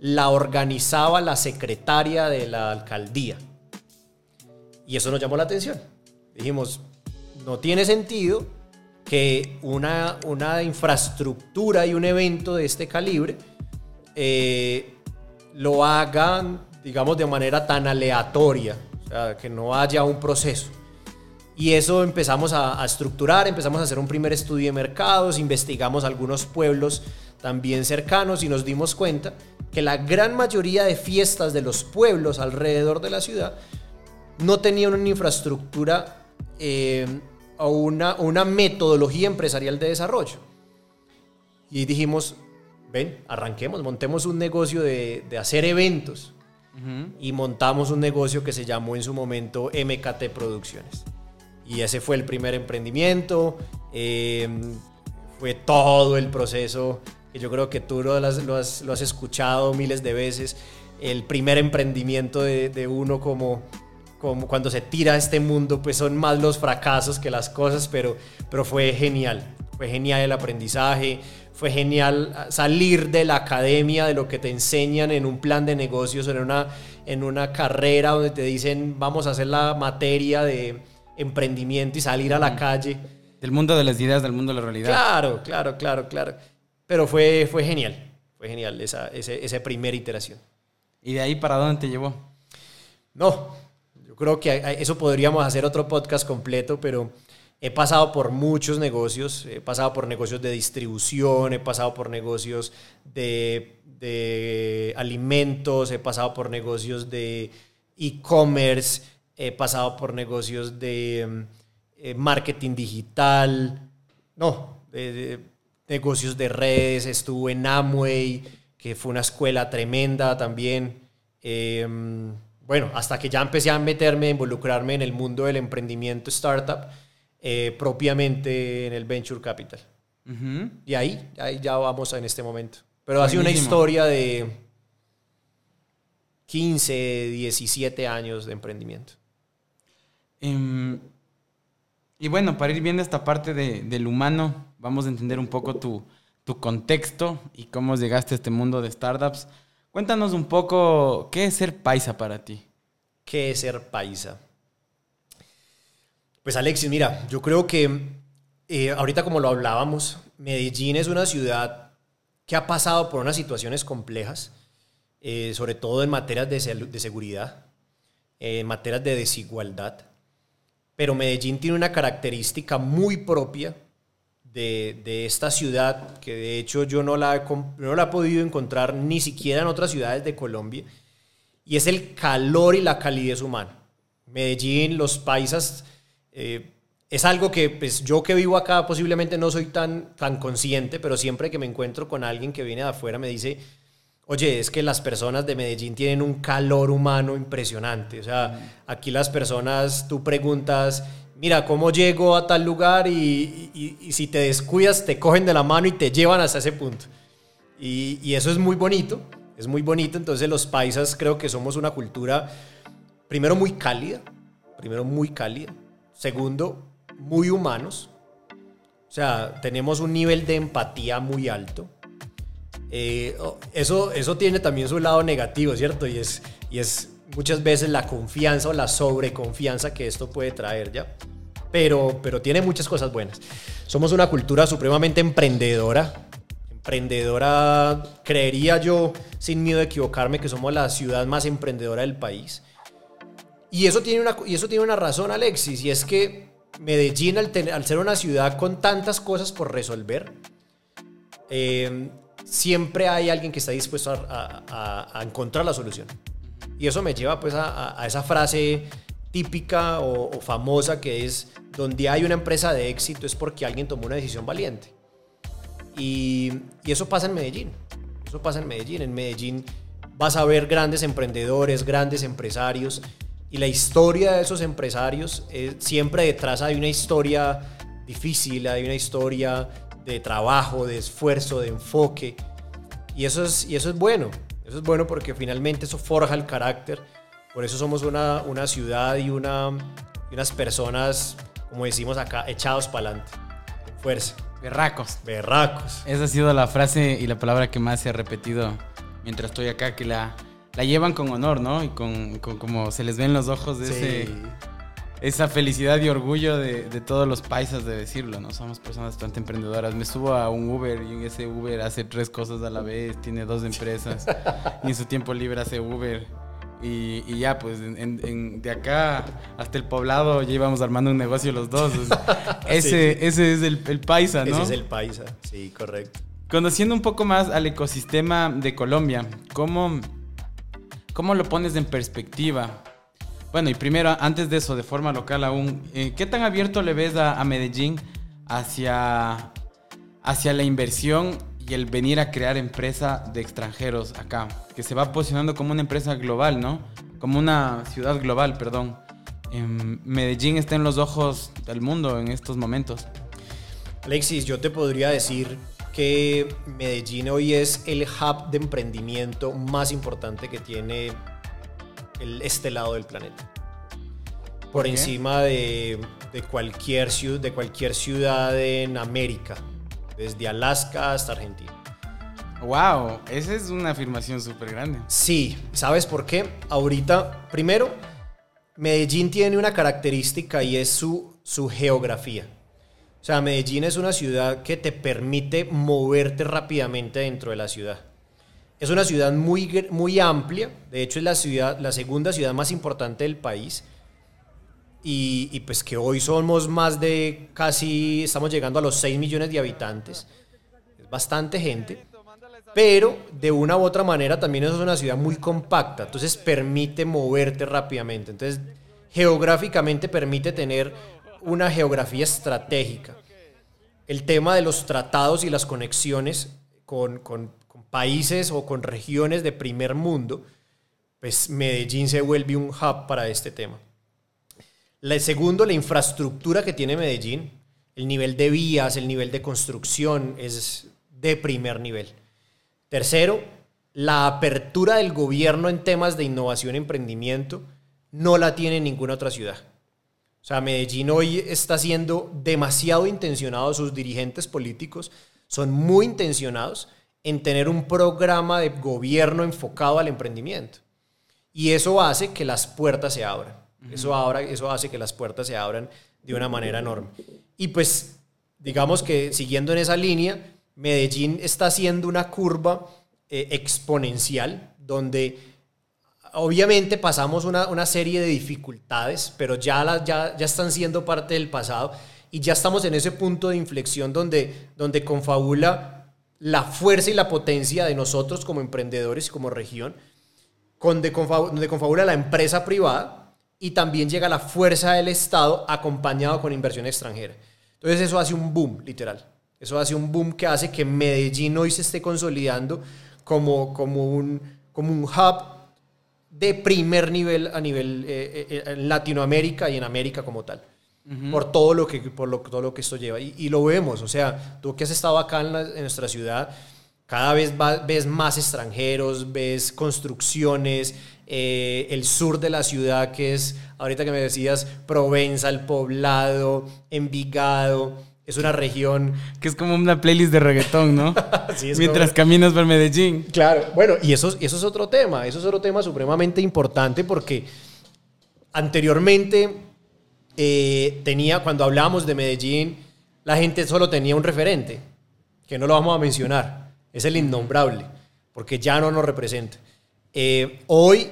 la organizaba la secretaria de la alcaldía. Y eso nos llamó la atención. Dijimos, no tiene sentido que una, una infraestructura y un evento de este calibre eh, lo hagan, digamos, de manera tan aleatoria, o sea, que no haya un proceso. Y eso empezamos a, a estructurar, empezamos a hacer un primer estudio de mercados, investigamos algunos pueblos también cercanos y nos dimos cuenta que la gran mayoría de fiestas de los pueblos alrededor de la ciudad no tenían una infraestructura eh, o una, una metodología empresarial de desarrollo. Y dijimos, ven, arranquemos, montemos un negocio de, de hacer eventos. Y montamos un negocio que se llamó en su momento MKT Producciones. Y ese fue el primer emprendimiento. eh, fue todo el proceso que yo creo que tú lo has, lo has- lo has escuchado miles de veces. El primer emprendimiento de, de uno como, como cuando se tira a este mundo, pues son más los fracasos que las cosas, pero, pero fue genial. Fue genial el aprendizaje, fue genial salir de la academia, de lo que te enseñan en un plan de negocios, en una, en una carrera donde te dicen vamos a hacer la materia de emprendimiento y salir a la calle. Del mundo de las ideas, del mundo de la realidad. Claro, claro, claro, claro. Pero fue, fue genial, fue genial esa, ese- esa primera iteración. ¿Y de ahí para dónde te llevó? No, creo que eso podríamos hacer otro podcast completo, pero he pasado por muchos negocios, he pasado por negocios de distribución, he pasado por negocios de, de alimentos, he pasado por negocios de e-commerce, he pasado por negocios de mm, eh, marketing digital, no, negocios de redes, estuve en Amway, que fue una escuela tremenda también. Eh, bueno, hasta que ya empecé a meterme, a involucrarme en el mundo del emprendimiento startup, eh, propiamente en el Venture Capital. Y ahí, ahí ya vamos en este momento. Pero ha sido una historia de 15, 17 años de emprendimiento. Em, y bueno, para ir viendo esta parte de- del humano, vamos a entender un poco tu, tu contexto y cómo llegaste a este mundo de startups. Cuéntanos un poco, ¿qué es ser paisa para ti? ¿Qué es ser paisa? Pues Alexis, mira, yo creo que eh, ahorita como lo hablábamos, Medellín es una ciudad que ha pasado por unas situaciones complejas, eh, sobre todo en materias de, de seguridad, en materias de desigualdad, pero Medellín tiene una característica muy propia de, esta ciudad, que de hecho yo no la, no la he podido encontrar ni siquiera en otras ciudades de Colombia, y es el calor y la calidez humana. Medellín, los paisas, eh, es algo que pues, yo que vivo acá posiblemente no soy tan, tan consciente, pero siempre que me encuentro con alguien que viene de afuera me dice, oye, es que las personas de Medellín tienen un calor humano impresionante. O sea, aquí las personas, tú preguntas, mira, ¿cómo llego a tal lugar? Y, si te descuidas, te cogen de la mano y te llevan hasta ese punto. Y, eso es muy bonito, es muy bonito. Entonces los paisas creo que somos una cultura, primero, muy cálida, primero, muy cálida. Segundo, muy humanos. O sea, tenemos un nivel de empatía muy alto. Eh, oh, eso, eso tiene también su lado negativo, ¿cierto? Y es, y es muchas veces la confianza o la sobreconfianza que esto puede traer, ¿ya? Pero, pero tiene muchas cosas buenas. Somos una cultura supremamente emprendedora. Emprendedora, creería yo, sin miedo de equivocarme, que somos la ciudad más emprendedora del país. Y eso tiene una, y eso tiene una razón, Alexis, y es que Medellín, al, al ser una ciudad con tantas cosas por resolver, eh, siempre hay alguien que está dispuesto a, encontrar la solución. Y eso me lleva pues a, esa frase típica o, famosa que es, donde hay una empresa de éxito es porque alguien tomó una decisión valiente. Y, eso pasa en Medellín. Eso pasa en Medellín. En Medellín vas a ver grandes emprendedores, grandes empresarios. Y la historia de esos empresarios, eh, siempre detrás hay una historia difícil, hay una historia de trabajo, de esfuerzo, de enfoque. Y eso es, y eso es bueno. Eso es bueno porque finalmente eso forja el carácter. Por eso somos una, una ciudad y, una, unas personas, como decimos acá, echados para adelante. Fuerza. Berracos. Berracos. Esa ha sido la frase y la palabra que más se ha repetido mientras estoy acá, que la, la llevan con honor, ¿no? Y con, como se les ven los ojos de ese esa felicidad y orgullo de, todos los paisas de decirlo, ¿no? Somos personas bastante emprendedoras. Me subo a un Uber y en ese Uber hace tres cosas a la vez, tiene dos empresas [laughs] y en su tiempo libre hace Uber. Y, ya, pues de acá hasta el poblado ya íbamos armando un negocio los dos. [laughs] ese, ese es el, paisa, ¿no? Ese es el paisa, sí, correcto. Conociendo un poco más al ecosistema de Colombia, ¿cómo, cómo lo pones en perspectiva? Bueno, y primero, antes de eso, de forma local aún, eh, ¿qué tan abierto le ves a, Medellín hacia, hacia la inversión y el venir a crear empresa de extranjeros acá? Que se va posicionando como una empresa global, ¿no? Como una ciudad global, perdón. Em, Medellín está en los ojos del mundo en estos momentos. Alexis, yo te podría decir que Medellín hoy es el hub de emprendimiento más importante que tiene este lado del planeta. Por encima de, cualquier, de cualquier ciudad en América, desde Alaska hasta Argentina. Wow, esa es una afirmación súper grande. Sí, ¿sabes por qué? Ahorita, primero, Medellín tiene una característica y es su, su geografía. O sea, Medellín es una ciudad que te permite moverte rápidamente dentro de la ciudad. Es una ciudad muy, muy amplia, de hecho es la, ciudad, la segunda ciudad más importante del país. Y, pues que hoy somos más de casi, estamos llegando a los 6 millones de habitantes. Es bastante gente. Pero de una u otra manera también es una ciudad muy compacta, entonces permite moverte rápidamente. Entonces geográficamente permite tener una geografía estratégica. El tema de los tratados y las conexiones con, con países o con regiones de primer mundo, pues Medellín se vuelve un hub para este tema. El segundo, la infraestructura que tiene Medellín, el nivel de vías, el nivel de construcción es de primer nivel. Tercero, la apertura del gobierno en temas de innovación y emprendimiento no la tiene ninguna otra ciudad. O sea, Medellín hoy está siendo demasiado intencionado, sus dirigentes políticos son muy intencionados en tener un programa de gobierno enfocado al emprendimiento. Y eso hace que las puertas se abran. Eso, ahora, eso hace que las puertas se abran de una manera enorme. Y pues, digamos que siguiendo en esa línea, Medellín está haciendo una curva eh, exponencial donde obviamente pasamos una, una, serie de dificultades, pero ya, las ya, ya están siendo parte del pasado y ya estamos en ese punto de inflexión donde, donde confabula la fuerza y la potencia de nosotros como emprendedores y como región, donde confabula la empresa privada y también llega la fuerza del Estado acompañado con inversión extranjera. Entonces eso hace un boom, literal. Eso hace un boom que hace que Medellín hoy se esté consolidando como, como, un, como un hub de primer nivel a nivel eh, eh, en Latinoamérica y en América como tal por, todo lo que, por lo, todo lo que esto lleva. Y, lo vemos, o sea, tú que has estado acá en, nuestra ciudad, cada vez ves más extranjeros, ves construcciones, eh, el sur de la ciudad, que es, ahorita que me decías, Provenza, el Poblado, Envigado, es una región... Que es como una playlist de reggaetón, ¿no? [laughs] Mientras caminas por Medellín. Claro, bueno, y eso, eso es otro tema, eso es otro tema supremamente importante porque anteriormente eh, tenía, cuando hablábamos de Medellín, la gente solo tenía un referente, que no lo vamos a mencionar, es el innombrable, porque ya no nos representa. Eh, hoy,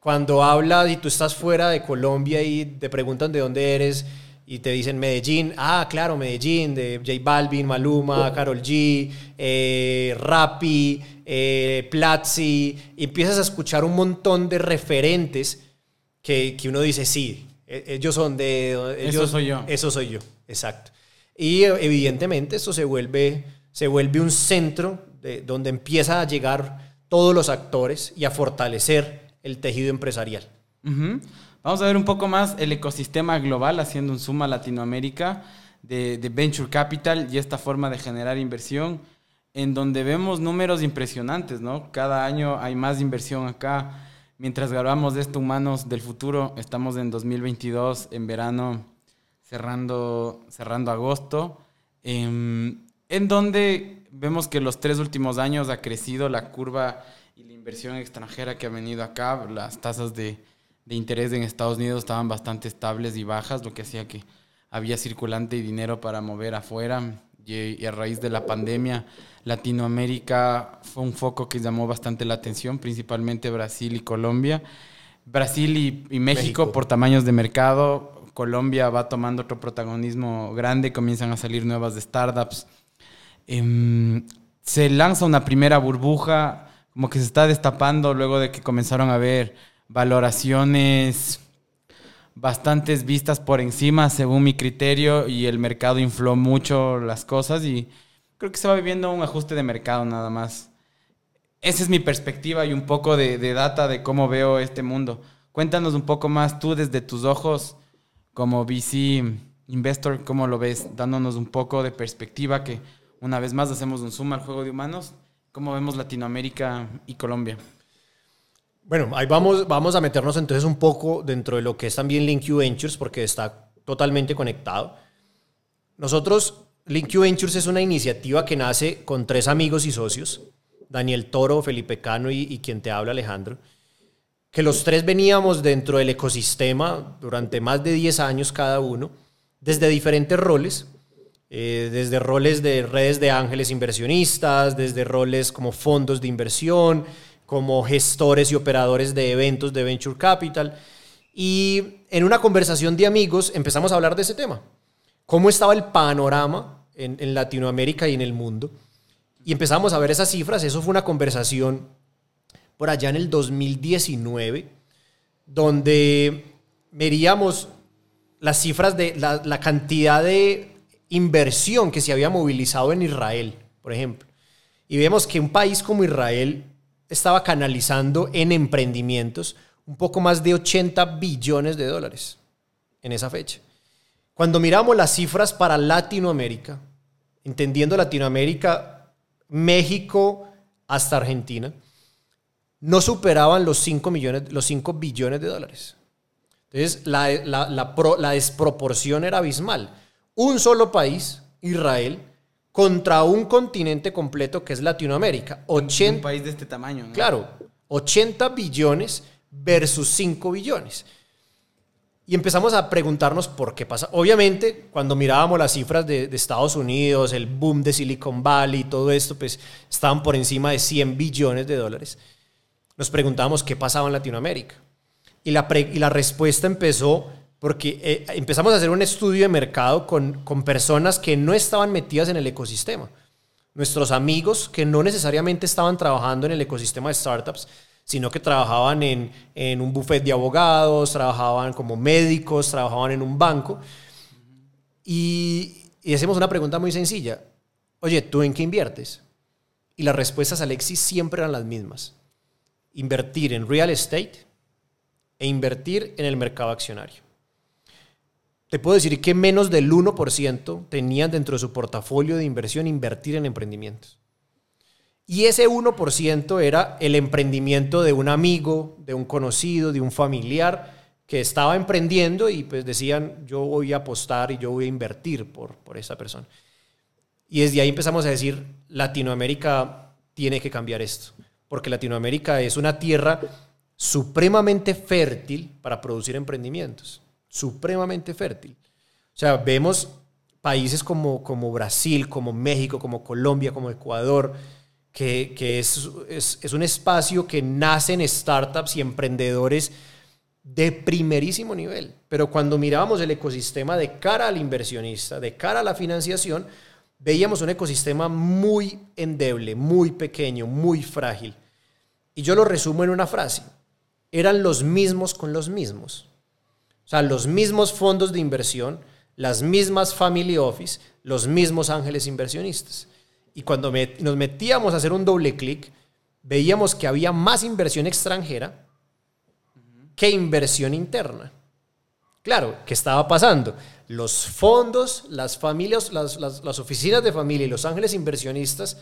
cuando hablas y tú estás fuera de Colombia y te preguntan de dónde eres y te dicen Medellín, ah, claro, Medellín, de J Balvin, Maluma, Carol G, eh, Rappi, eh, Platzi, y empiezas a escuchar un montón de referentes que, que uno dice, sí, e, ellos son de... Ellos, eso soy yo. Eso soy yo, exacto. Y eh, evidentemente esto se vuelve, se vuelve un centro de, donde empieza a llegar todos los actores y a fortalecer el tejido empresarial. Vamos a ver un poco más el ecosistema global, haciendo un suma a Latinoamérica de, de Venture Capital y esta forma de generar inversión, en donde vemos números impresionantes, ¿no? Cada año hay más inversión acá Mientras grabamos de esto, Humanos del Futuro, estamos en 2022, en verano, cerrando, cerrando agosto, em, en donde vemos que los tres últimos años ha crecido la curva y la inversión extranjera que ha venido acá. Las tasas de, de interés en Estados Unidos estaban bastante estables y bajas, lo que hacía que había circulante y dinero para mover afuera. Y, a raíz de la pandemia, Latinoamérica fue un foco que llamó bastante la atención, principalmente Brasil y Colombia. Brasil y, México, por tamaños de mercado, Colombia va tomando otro protagonismo grande, comienzan a salir nuevas startups. Em, se lanza una primera burbuja, como que se está destapando luego de que comenzaron a haber valoraciones bastantes vistas por encima, según mi criterio, y el mercado infló mucho las cosas y creo que se va viviendo un ajuste de mercado nada más. Esa es mi perspectiva y un poco de, data de cómo veo este mundo. Cuéntanos un poco más tú desde tus ojos como VC Investor, cómo lo ves, dándonos un poco de perspectiva que una vez más hacemos un zoom al juego de humanos, cómo vemos Latinoamérica y Colombia. Bueno, ahí vamos, vamos a meternos entonces un poco dentro de lo que es también LinkU Ventures, porque está totalmente conectado. Nosotros, LinkU Ventures es una iniciativa que nace con tres amigos y socios, Daniel Toro, Felipe Cano y, quien te habla, Alejandro, que los tres veníamos dentro del ecosistema durante más de 10 años cada uno, desde diferentes roles, eh, desde roles de redes de ángeles inversionistas, desde roles como fondos de inversión, como gestores y operadores de eventos de Venture Capital. Y en una conversación de amigos empezamos a hablar de ese tema. ¿Cómo estaba el panorama en, Latinoamérica y en el mundo? Y empezamos a ver esas cifras. Eso fue una conversación por allá en el 2019, donde veríamos las cifras de la, la cantidad de inversión que se había movilizado en Israel, por ejemplo. Y vemos que un país como Israel estaba canalizando en emprendimientos un poco más de 80 billones de dólares en esa fecha. Cuando miramos las cifras para Latinoamérica, entendiendo Latinoamérica, México hasta Argentina, no superaban los 5, millones, los 5 billones de dólares. Entonces, la, la desproporción era abismal. Un solo país, Israel, contra un continente completo que es Latinoamérica. Un 80, país de este tamaño, ¿no? claro, 80 billones versus 5 billones. Y empezamos a preguntarnos por qué pasa. Obviamente, cuando mirábamos las cifras de, de Estados Unidos, el boom de Silicon Valley todo esto, pues estaban por encima de 100 billones de dólares. Nos preguntábamos qué pasaba en Latinoamérica. Y la, pre- y la respuesta empezó porque eh, empezamos a hacer un estudio de mercado con, con personas que no estaban metidas en el ecosistema. Nuestros amigos que no necesariamente estaban trabajando en el ecosistema de startups, sino que trabajaban en, en un buffet de abogados, trabajaban como médicos, trabajaban en un banco. Y, y hacemos una pregunta muy sencilla. Oye, ¿tú en qué inviertes? Y las respuestas, Alexis, siempre eran las mismas. Invertir en real estate e invertir en el mercado accionario. Te puedo decir que menos del 1% tenían dentro de su portafolio de inversión invertir en emprendimientos. Y ese 1% era el emprendimiento de un amigo, de un conocido, de un familiar que estaba emprendiendo y pues decían, yo voy a apostar y yo voy a invertir por, por esa persona. Y desde ahí empezamos a decir, Latinoamérica tiene que cambiar esto, porque Latinoamérica es una tierra supremamente fértil para producir emprendimientos, supremamente fértil. O sea, vemos países como, como Brasil, como México, como Colombia, como Ecuador, que, es, es, es un espacio que nacen startups y emprendedores de primerísimo nivel. Pero cuando mirábamos el ecosistema de cara al inversionista, de cara a la financiación, veíamos un ecosistema muy endeble, muy pequeño, muy frágil. Y yo lo resumo en una frase. Eran los mismos con los mismos. O sea, los mismos fondos de inversión, las mismas family office, los mismos ángeles inversionistas. Y cuando nos metíamos a hacer un doble clic, veíamos que había más inversión extranjera que inversión interna. Claro, ¿qué estaba pasando? Los fondos, las familias, las oficinas de familia y los ángeles inversionistas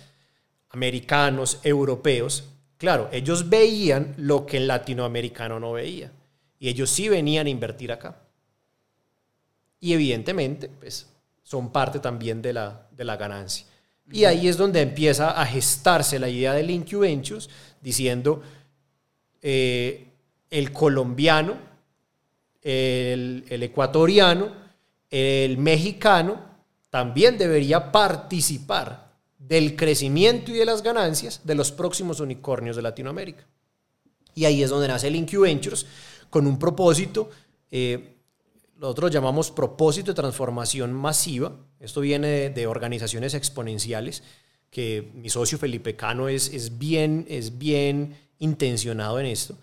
americanos, europeos, claro, ellos veían lo que el latinoamericano no veía. Y ellos sí venían a invertir acá. Y evidentemente, pues, son parte también de la, de la ganancia. Y ahí es donde empieza a gestarse la idea del Incubentures, diciendo, eh, el colombiano, el, el ecuatoriano, el mexicano, también debería participar del crecimiento y de las ganancias de los próximos unicornios de Latinoamérica. Y ahí es donde nace el Incubentures con un propósito, eh, nosotros lo llamamos propósito de transformación masiva. Esto viene de, organizaciones exponenciales, que mi socio Felipe Cano es, es, bien, es bien intencionado en esto.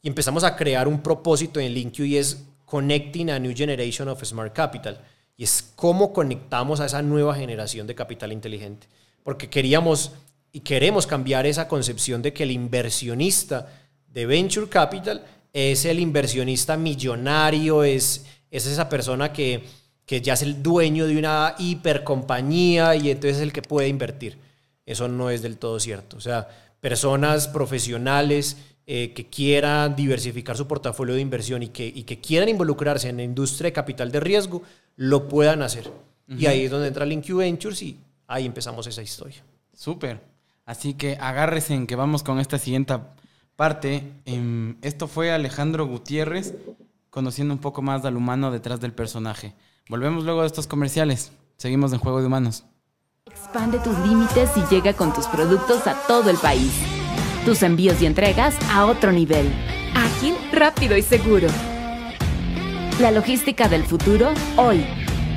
Y empezamos a crear un propósito en LinQ y es Connecting a New Generation of Smart Capital. Y es cómo conectamos a esa nueva generación de capital inteligente. Porque queríamos y queremos cambiar esa concepción de que el inversionista de Venture Capital es el inversionista millonario, es, es esa persona que, que ya es el dueño de una hipercompañía y entonces es el que puede invertir. Eso no es del todo cierto. O sea, personas profesionales eh, que quieran diversificar su portafolio de inversión y que, y que quieran involucrarse en la industria de capital de riesgo, lo puedan hacer. Y ahí es donde entra el Incubentures y ahí empezamos esa historia. Súper. Así que agárrese en que vamos con esta siguiente parte. Em, esto fue Alejandro Gutiérrez, conociendo un poco más del humano detrás del personaje. Volvemos luego de estos comerciales. Seguimos en Juego de Humanos. Expande tus límites y llega con tus productos a todo el país. Tus envíos y entregas a otro nivel. Ágil, rápido y seguro. La logística del futuro hoy.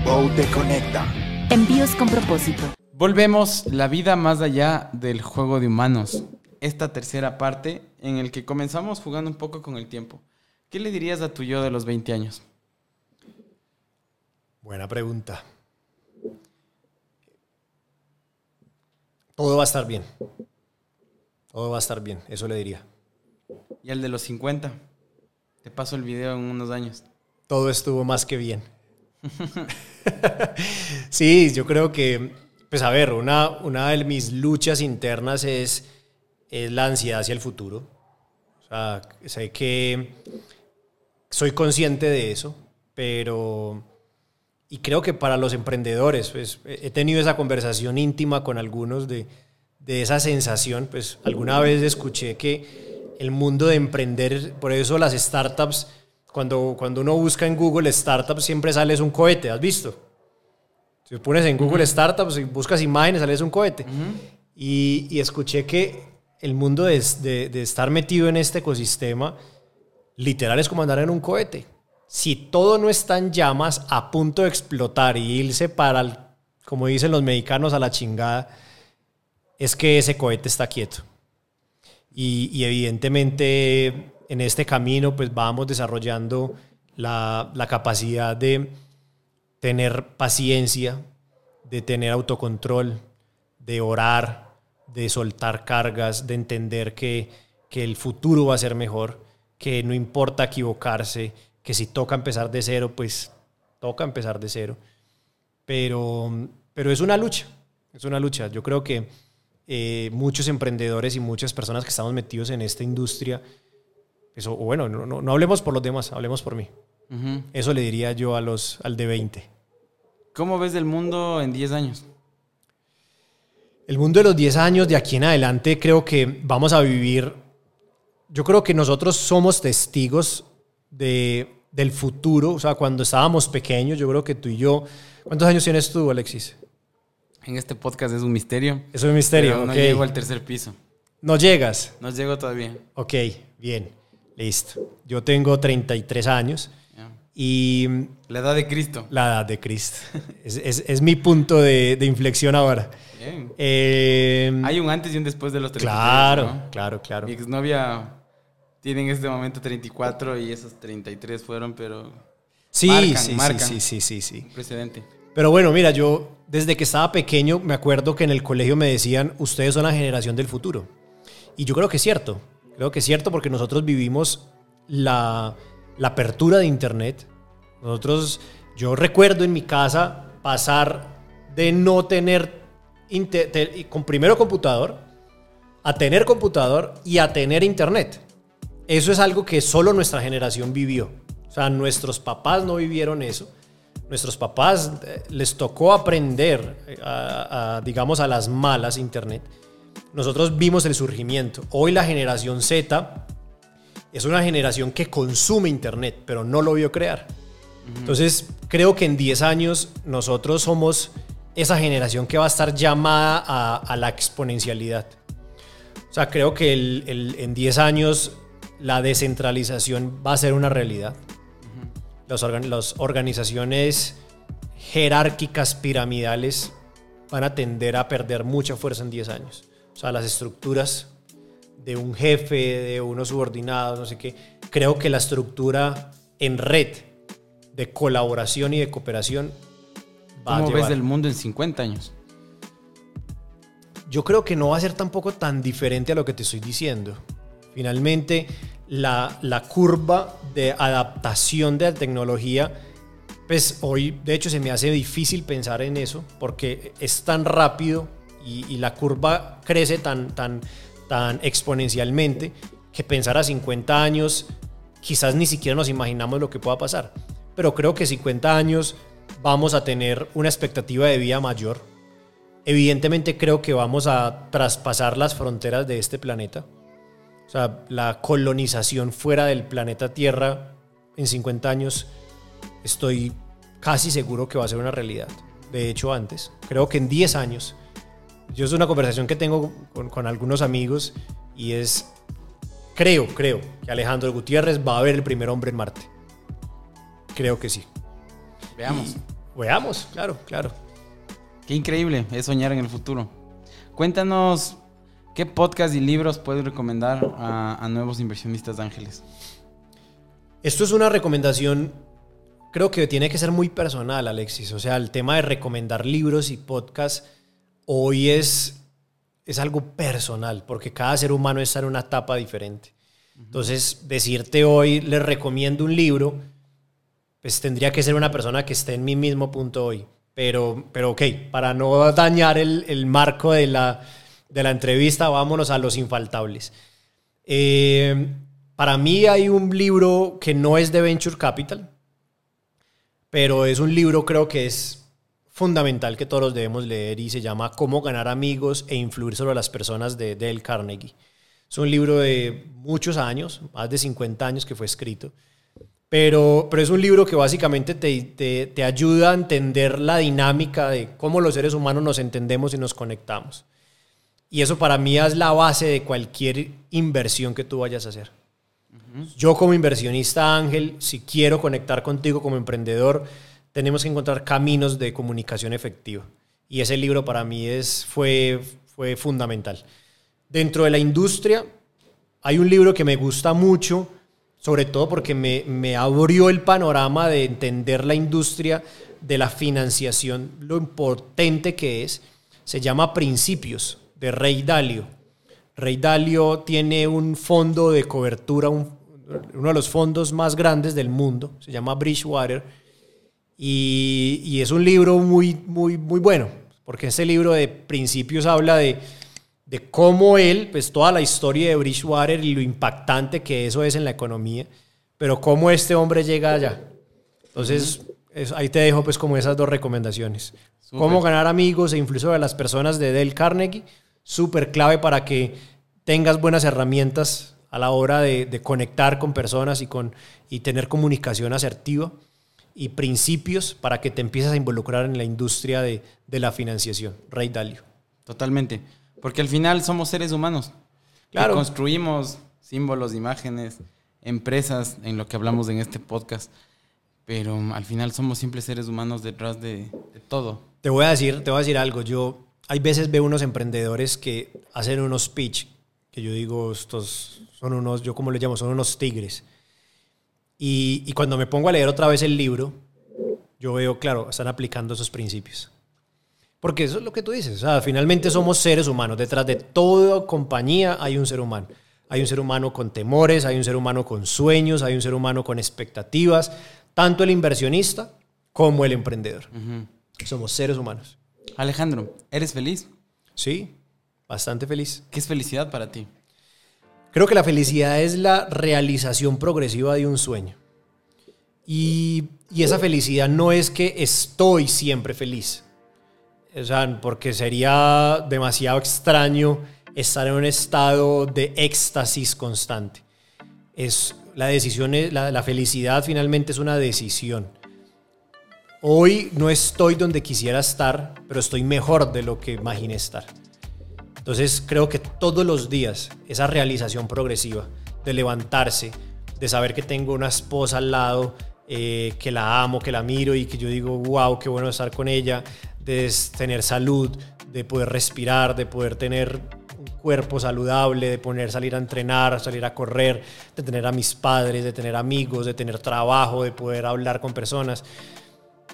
Bow te conecta. Envíos con propósito. Volvemos la vida más allá del juego de humanos. Esta tercera parte en el que comenzamos jugando un poco con el tiempo. ¿Qué le dirías a tu yo de los 20 años? Buena pregunta. Todo va a estar bien. Todo va a estar bien, eso le diría. Y el de los 50. Te paso el video en unos años. Todo estuvo más que bien. [laughs] [laughs] sí, yo creo que, pues a ver, una, una de mis luchas internas es, es la ansiedad hacia el futuro. O sea, sé que soy consciente de eso, pero y creo que para los emprendedores, pues he tenido esa conversación íntima con algunos de, de esa sensación, pues alguna vez escuché que el mundo de emprender, por eso las startups, cuando, cuando uno busca en Google startups siempre sales un cohete, ¿has visto? Si pones en Google startups y buscas imágenes, sales un cohete. y, y, escuché que el mundo de, de, estar metido en este ecosistema, literal es como andar en un cohete si todo no está en llamas, a punto de explotar y irse para, el, como dicen los mexicanos, a la chingada, es que ese cohete está quieto. Y, evidentemente en este camino pues vamos desarrollando la, la capacidad de tener paciencia, de tener autocontrol, de orar, de soltar cargas, de entender que, que el futuro va a ser mejor, que no importa equivocarse, que si toca empezar de cero, pues toca empezar de cero. Pero, pero es una lucha, es una lucha. Yo creo que eh, muchos emprendedores y muchas personas que estamos metidos en esta industria, eso, bueno, no, no, hablemos por los demás, hablemos por mí. Eso le diría yo a los, al de 20. ¿Cómo ves el mundo en 10 años? El mundo de los 10 años, de aquí en adelante, creo que vamos a vivir, yo creo que nosotros somos testigos de del futuro, o sea, cuando estábamos pequeños, yo creo que tú y yo, ¿cuántos años tienes tú, Alexis? En este podcast es un misterio. Es un misterio, No llego al tercer piso. ¿No llegas? No llego todavía. Ok, bien, listo. Yo tengo 33 años y... La edad de Cristo. La edad de Cristo. es, es, es, mi punto de, de inflexión ahora. Bien. Eh, Hay un antes y un después de los 33. Claro, ¿no? claro, claro. Mi exnovia tiene en este momento 34 y esos 33 fueron, pero... Sí, marcan, sí, marcan. sí, sí, sí, sí. Un precedente. Pero bueno, mira, yo desde que estaba pequeño me acuerdo que en el colegio me decían, ustedes son la generación del futuro. Y yo creo que es cierto, creo que es cierto porque nosotros vivimos la, la apertura de Internet. Nosotros, yo recuerdo en mi casa pasar de no tener, con primero computador, a tener computador y a tener Internet. Eso es algo que solo nuestra generación vivió. O sea, nuestros papás no vivieron eso. Nuestros papás eh, les tocó aprender, eh, a, a, digamos, a las malas Internet. Nosotros vimos el surgimiento. Hoy la generación Z es una generación que consume Internet, pero no lo vio crear. Entonces, creo que en 10 años nosotros somos esa generación que va a estar llamada a, a la exponencialidad. O sea, creo que el, el, en 10 años la descentralización va a ser una realidad. Uh -huh. Las, las organizaciones jerárquicas piramidales van a tender a perder mucha fuerza en 10 años. O sea, las estructuras de un jefe, de unos subordinados, no sé qué. Creo que la estructura en red de colaboración y de cooperación va ¿Cómo a ves el mundo en 50 años? Yo creo que no va a ser tampoco tan diferente a lo que te estoy diciendo. Finalmente, la, la, curva de adaptación de la tecnología, pues hoy de hecho se me hace difícil pensar en eso porque es tan rápido y, y la curva crece tan, tan, tan exponencialmente que pensar a 50 años quizás ni siquiera nos imaginamos lo que pueda pasar. Pero creo que 50 años vamos a tener una expectativa de vida mayor. Evidentemente creo que vamos a traspasar las fronteras de este planeta. O sea, la colonización fuera del planeta Tierra en 50 años, estoy casi seguro que va a ser una realidad. De hecho, antes. Creo que en 10 años. Yo es una conversación que tengo con, algunos amigos y es, creo, creo que Alejandro Gutiérrez va a ver el primer hombre en Marte. Creo que sí. Veamos. Y, veamos, claro, claro. Qué increíble es soñar en el futuro. Cuéntanos ¿Qué podcast y libros puedes recomendar a, a, nuevos inversionistas de ángeles? Esto es una recomendación, creo que tiene que ser muy personal, Alexis. O sea, el tema de recomendar libros y podcasts hoy es, es algo personal, porque cada ser humano está en una etapa diferente. Entonces, decirte hoy, les recomiendo un libro, pues tendría que ser una persona que esté en mi mismo punto hoy. Pero, pero ok, para no dañar el, el marco de la de la entrevista, vámonos a los infaltables. Eh, para mí hay un libro que no es de Venture Capital, pero es un libro creo que es fundamental que todos debemos leer y se llama Cómo ganar amigos e influir sobre las personas de Dale Carnegie. Es un libro de muchos años, más de 50 años que fue escrito, pero, pero es un libro que básicamente te, te, te ayuda a entender la dinámica de cómo los seres humanos nos entendemos y nos conectamos. Y eso para mí es la base de cualquier inversión que tú vayas a hacer. Yo como inversionista Ángel, si quiero conectar contigo como emprendedor, tenemos que encontrar caminos de comunicación efectiva. Y ese libro para mí es, fue, fue fundamental. Dentro de la industria hay un libro que me gusta mucho, sobre todo porque me, me abrió el panorama de entender la industria de la financiación, lo importante que es. Se llama Principios de Rey Dalio. Rey Dalio tiene un fondo de cobertura, un- uno de los fondos más grandes del mundo, se llama Bridgewater, y, y es un libro muy, muy, muy bueno, porque ese libro de principios habla de, de cómo él, pues toda la historia de Bridgewater y lo impactante que eso es en la economía, pero cómo este hombre llega allá. Entonces, es- ahí te dejo pues como esas dos recomendaciones. Súper. Cómo ganar amigos e influir sobre las personas de Dale Carnegie, súper clave para que tengas buenas herramientas a la hora de, de conectar con personas y, con, y tener comunicación asertiva y principios para que te empieces a involucrar en la industria de, de la financiación. Rey Dalio. Totalmente. Porque al final somos seres humanos. Claro. Que construimos símbolos, imágenes, empresas, en lo que hablamos en este podcast. Pero al final somos simples seres humanos detrás de, de todo. Te voy a decir, te voy a decir algo. Yo hay veces veo unos emprendedores que hacen unos pitch que yo digo estos son unos, yo como les llamo, son unos tigres. Y, y cuando me pongo a leer otra vez el libro, yo veo, claro, están aplicando esos principios. Porque eso es lo que tú dices. O sea, finalmente somos seres humanos. Detrás de toda compañía hay un ser humano. Hay un ser humano con temores, hay un ser humano con sueños, hay un ser humano con expectativas. Tanto el inversionista como el emprendedor. Somos seres humanos. Alejandro, ¿eres feliz? Sí, bastante feliz. ¿Qué es felicidad para ti? Creo que la felicidad es la realización progresiva de un sueño. Y, y esa felicidad no es que estoy siempre feliz. O sea, porque sería demasiado extraño estar en un estado de éxtasis constante. Es, la decisión, es- la, la felicidad finalmente es una decisión. Hoy no estoy donde quisiera estar, pero estoy mejor de lo que imaginé estar. Entonces creo que todos los días esa realización progresiva de levantarse, de saber que tengo una esposa al lado, eh, que la amo, que la miro y que yo digo, wow, qué bueno estar con ella, de tener salud, de poder respirar, de poder tener un cuerpo saludable, de poder salir a entrenar, salir a correr, de tener a mis padres, de tener amigos, de tener trabajo, de poder hablar con personas.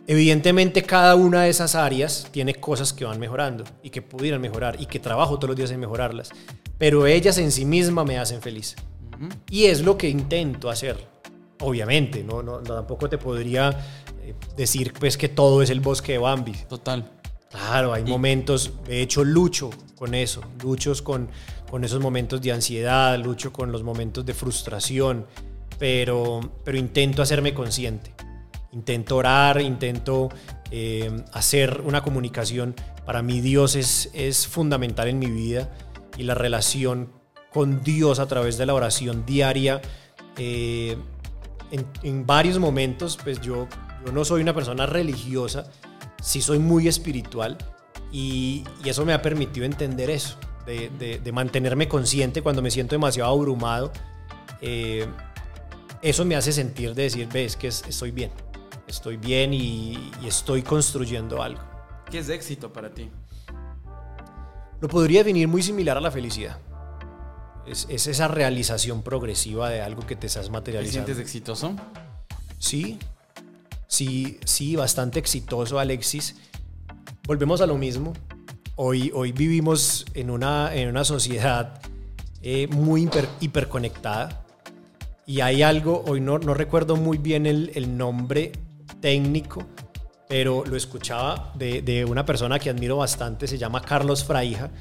Evidentemente cada una de esas áreas tiene cosas que van mejorando y que pudieran mejorar y que trabajo todos los días en mejorarlas, pero ellas en sí mismas me hacen feliz. Y es lo que intento hacer. Obviamente, no, no, no, tampoco te podría eh, decir pues que todo es el bosque de Bambi. Total. Claro, hay momentos, de hecho lucho con eso, lucho con, con esos momentos de ansiedad, lucho con los momentos de frustración, pero, pero intento hacerme consciente, intento orar, intento eh, hacer una comunicación. Para mí Dios es, es fundamental en mi vida y la relación con Dios a través de la oración diaria. eh, en, en varios momentos, pues yo, yo no soy una persona religiosa, sí soy muy espiritual y, y eso me ha permitido entender eso, de, de- de mantenerme consciente cuando me siento demasiado abrumado. Eh, eso me hace sentir de decir, ves que es- estoy bien, estoy bien y, y estoy construyendo algo. ¿Qué es éxito para ti? Lo podría definir muy similar a la felicidad. Es, es esa realización progresiva de algo que te estás ¿Te materializando. sientes exitoso? Sí, sí, sí, bastante exitoso, Alexis. Volvemos a lo mismo. Hoy, hoy vivimos en una, en una sociedad eh, muy hiper- hiperconectada y hay algo, hoy no, no recuerdo muy bien el, el nombre técnico, pero lo escuchaba de, de una persona que admiro bastante, se llama Carlos Fraija,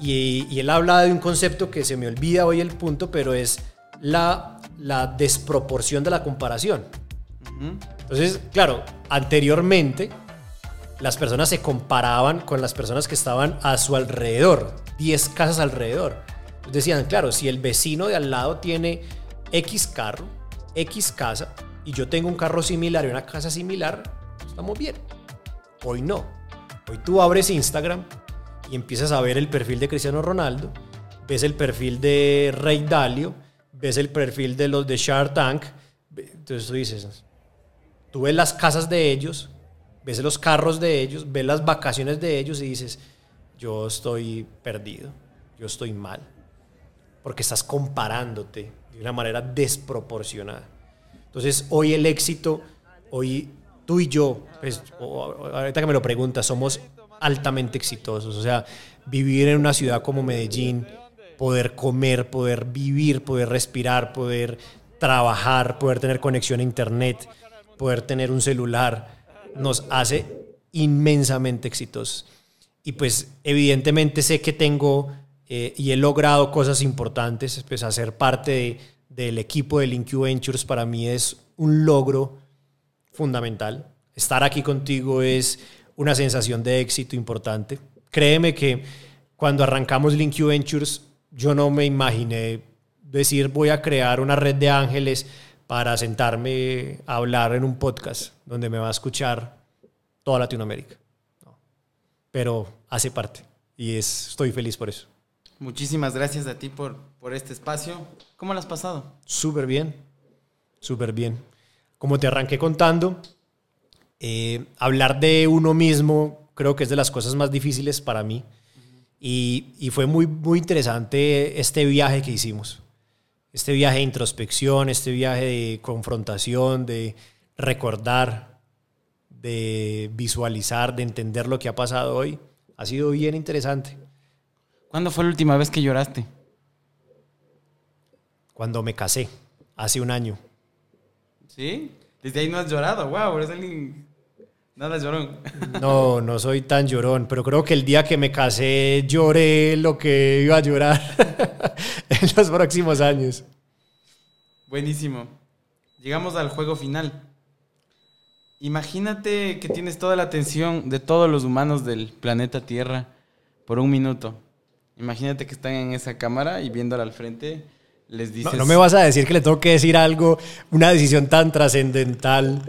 y, y él habla de un concepto que se me olvida hoy el punto, pero es la, la desproporción de la comparación. Entonces, claro, anteriormente las personas se comparaban con las personas que estaban a su alrededor, 10 casas alrededor. Entonces decían, claro, si el vecino de al lado tiene X carro, X casa, y yo tengo un carro similar y una casa similar, estamos bien. Hoy no. Hoy tú abres Instagram y empiezas a ver el perfil de Cristiano Ronaldo, ves el perfil de Rey Dalio, ves el perfil de los de Shark Tank. Entonces tú dices, tú ves las casas de ellos, ves los carros de ellos, ves las vacaciones de ellos y dices, yo estoy perdido, yo estoy mal. Porque estás comparándote de una manera desproporcionada. Entonces hoy el éxito, hoy tú y yo, pues, ahorita que me lo preguntas, somos altamente exitosos. O sea, vivir en una ciudad como Medellín, poder comer, poder vivir, poder respirar, poder trabajar, poder tener conexión a internet, poder tener un celular, nos hace inmensamente exitosos. Y pues evidentemente sé que tengo eh, y he logrado cosas importantes, pues hacer parte del equipo de Link Ventures para mí es un logro fundamental. Estar aquí contigo es una sensación de éxito importante. Créeme que cuando arrancamos Link Ventures yo no me imaginé decir voy a crear una red de ángeles para sentarme a hablar en un podcast donde me va a escuchar toda Latinoamérica. Pero hace parte y es, estoy feliz por eso. Muchísimas gracias a ti por, por este espacio. ¿Cómo lo has pasado? Súper bien, súper bien. Como te arranqué contando, eh, hablar de uno mismo creo que es de las cosas más difíciles para mí. Y, y, fue muy, muy interesante este viaje que hicimos. Este viaje de introspección, este viaje de confrontación, de recordar, de visualizar, de entender lo que ha pasado hoy. Ha sido bien interesante. ¿Cuándo fue la última vez que lloraste? Cuando me casé, hace un año. ¿Sí? Desde ahí no has llorado, wow, eres alguien Nada llorón. No, no soy tan llorón, pero creo que el día que me casé lloré lo que iba a llorar [laughs] en los próximos años. Buenísimo. Llegamos al juego final. Imagínate que tienes toda la atención de todos los humanos del planeta Tierra por un minuto. Imagínate que están en esa cámara y viéndola al frente, les dices... No, no me vas a decir que le tengo que decir algo, una decisión tan trascendental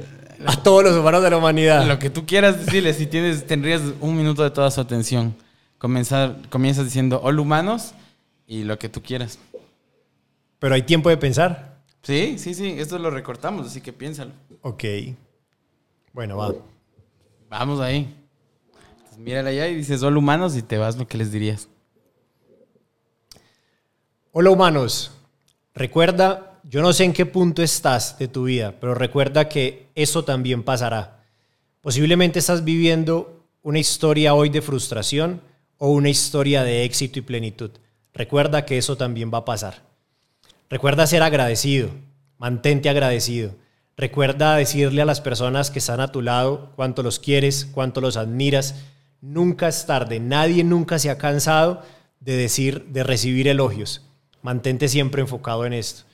a todos los humanos de la humanidad. Lo que tú quieras decirle, si tienes, tendrías un minuto de toda su atención. Comenzar, comienzas diciendo, hola humanos, y lo que tú quieras. Pero hay tiempo de pensar. Sí, sí, sí, esto lo recortamos, así que piénsalo. Ok. Bueno, va. Vamos ahí. Entonces, mírala allá y dices, hola humanos, y te vas lo que les dirías. Hola humanos. Recuerda yo no sé en qué punto estás de tu vida, pero recuerda que eso también pasará. Posiblemente estás viviendo una historia hoy de frustración o una historia de éxito y plenitud. Recuerda que eso también va a pasar. Recuerda ser agradecido, mantente agradecido. Recuerda decirle a las personas que están a tu lado cuánto los quieres, cuánto los admiras. Nunca es tarde, nadie nunca se ha cansado de decir, de recibir elogios. Mantente siempre enfocado en esto.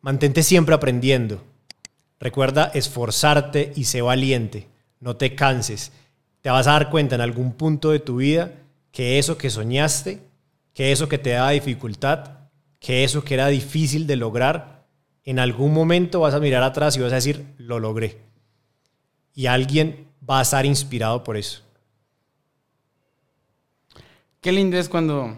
Mantente siempre aprendiendo. Recuerda esforzarte y sé valiente. No te canses. Te vas a dar cuenta en algún punto de tu vida que eso que soñaste, que eso que te daba dificultad, que eso que era difícil de lograr, en algún momento vas a mirar atrás y vas a decir, lo logré. Y alguien va a estar inspirado por eso. Qué lindo es cuando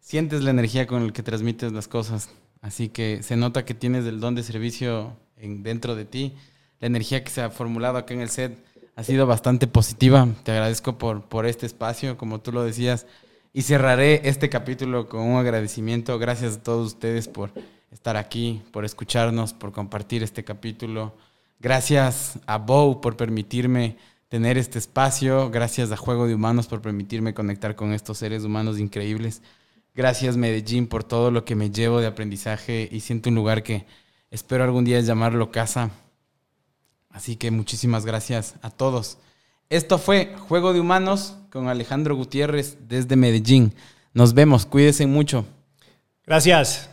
sientes la energía con la que transmites las cosas. Así que se nota que tienes el don de servicio en, dentro de ti. La energía que se ha formulado acá en el set ha sido bastante positiva. Te agradezco por, por este espacio, como tú lo decías. Y cerraré este capítulo con un agradecimiento. Gracias a todos ustedes por estar aquí, por escucharnos, por compartir este capítulo. Gracias a Bow por permitirme tener este espacio. Gracias a Juego de Humanos por permitirme conectar con estos seres humanos increíbles. Gracias Medellín por todo lo que me llevo de aprendizaje y siento un lugar que espero algún día llamarlo casa. Así que muchísimas gracias a todos. Esto fue Juego de Humanos con Alejandro Gutiérrez desde Medellín. Nos vemos, cuídense mucho. Gracias.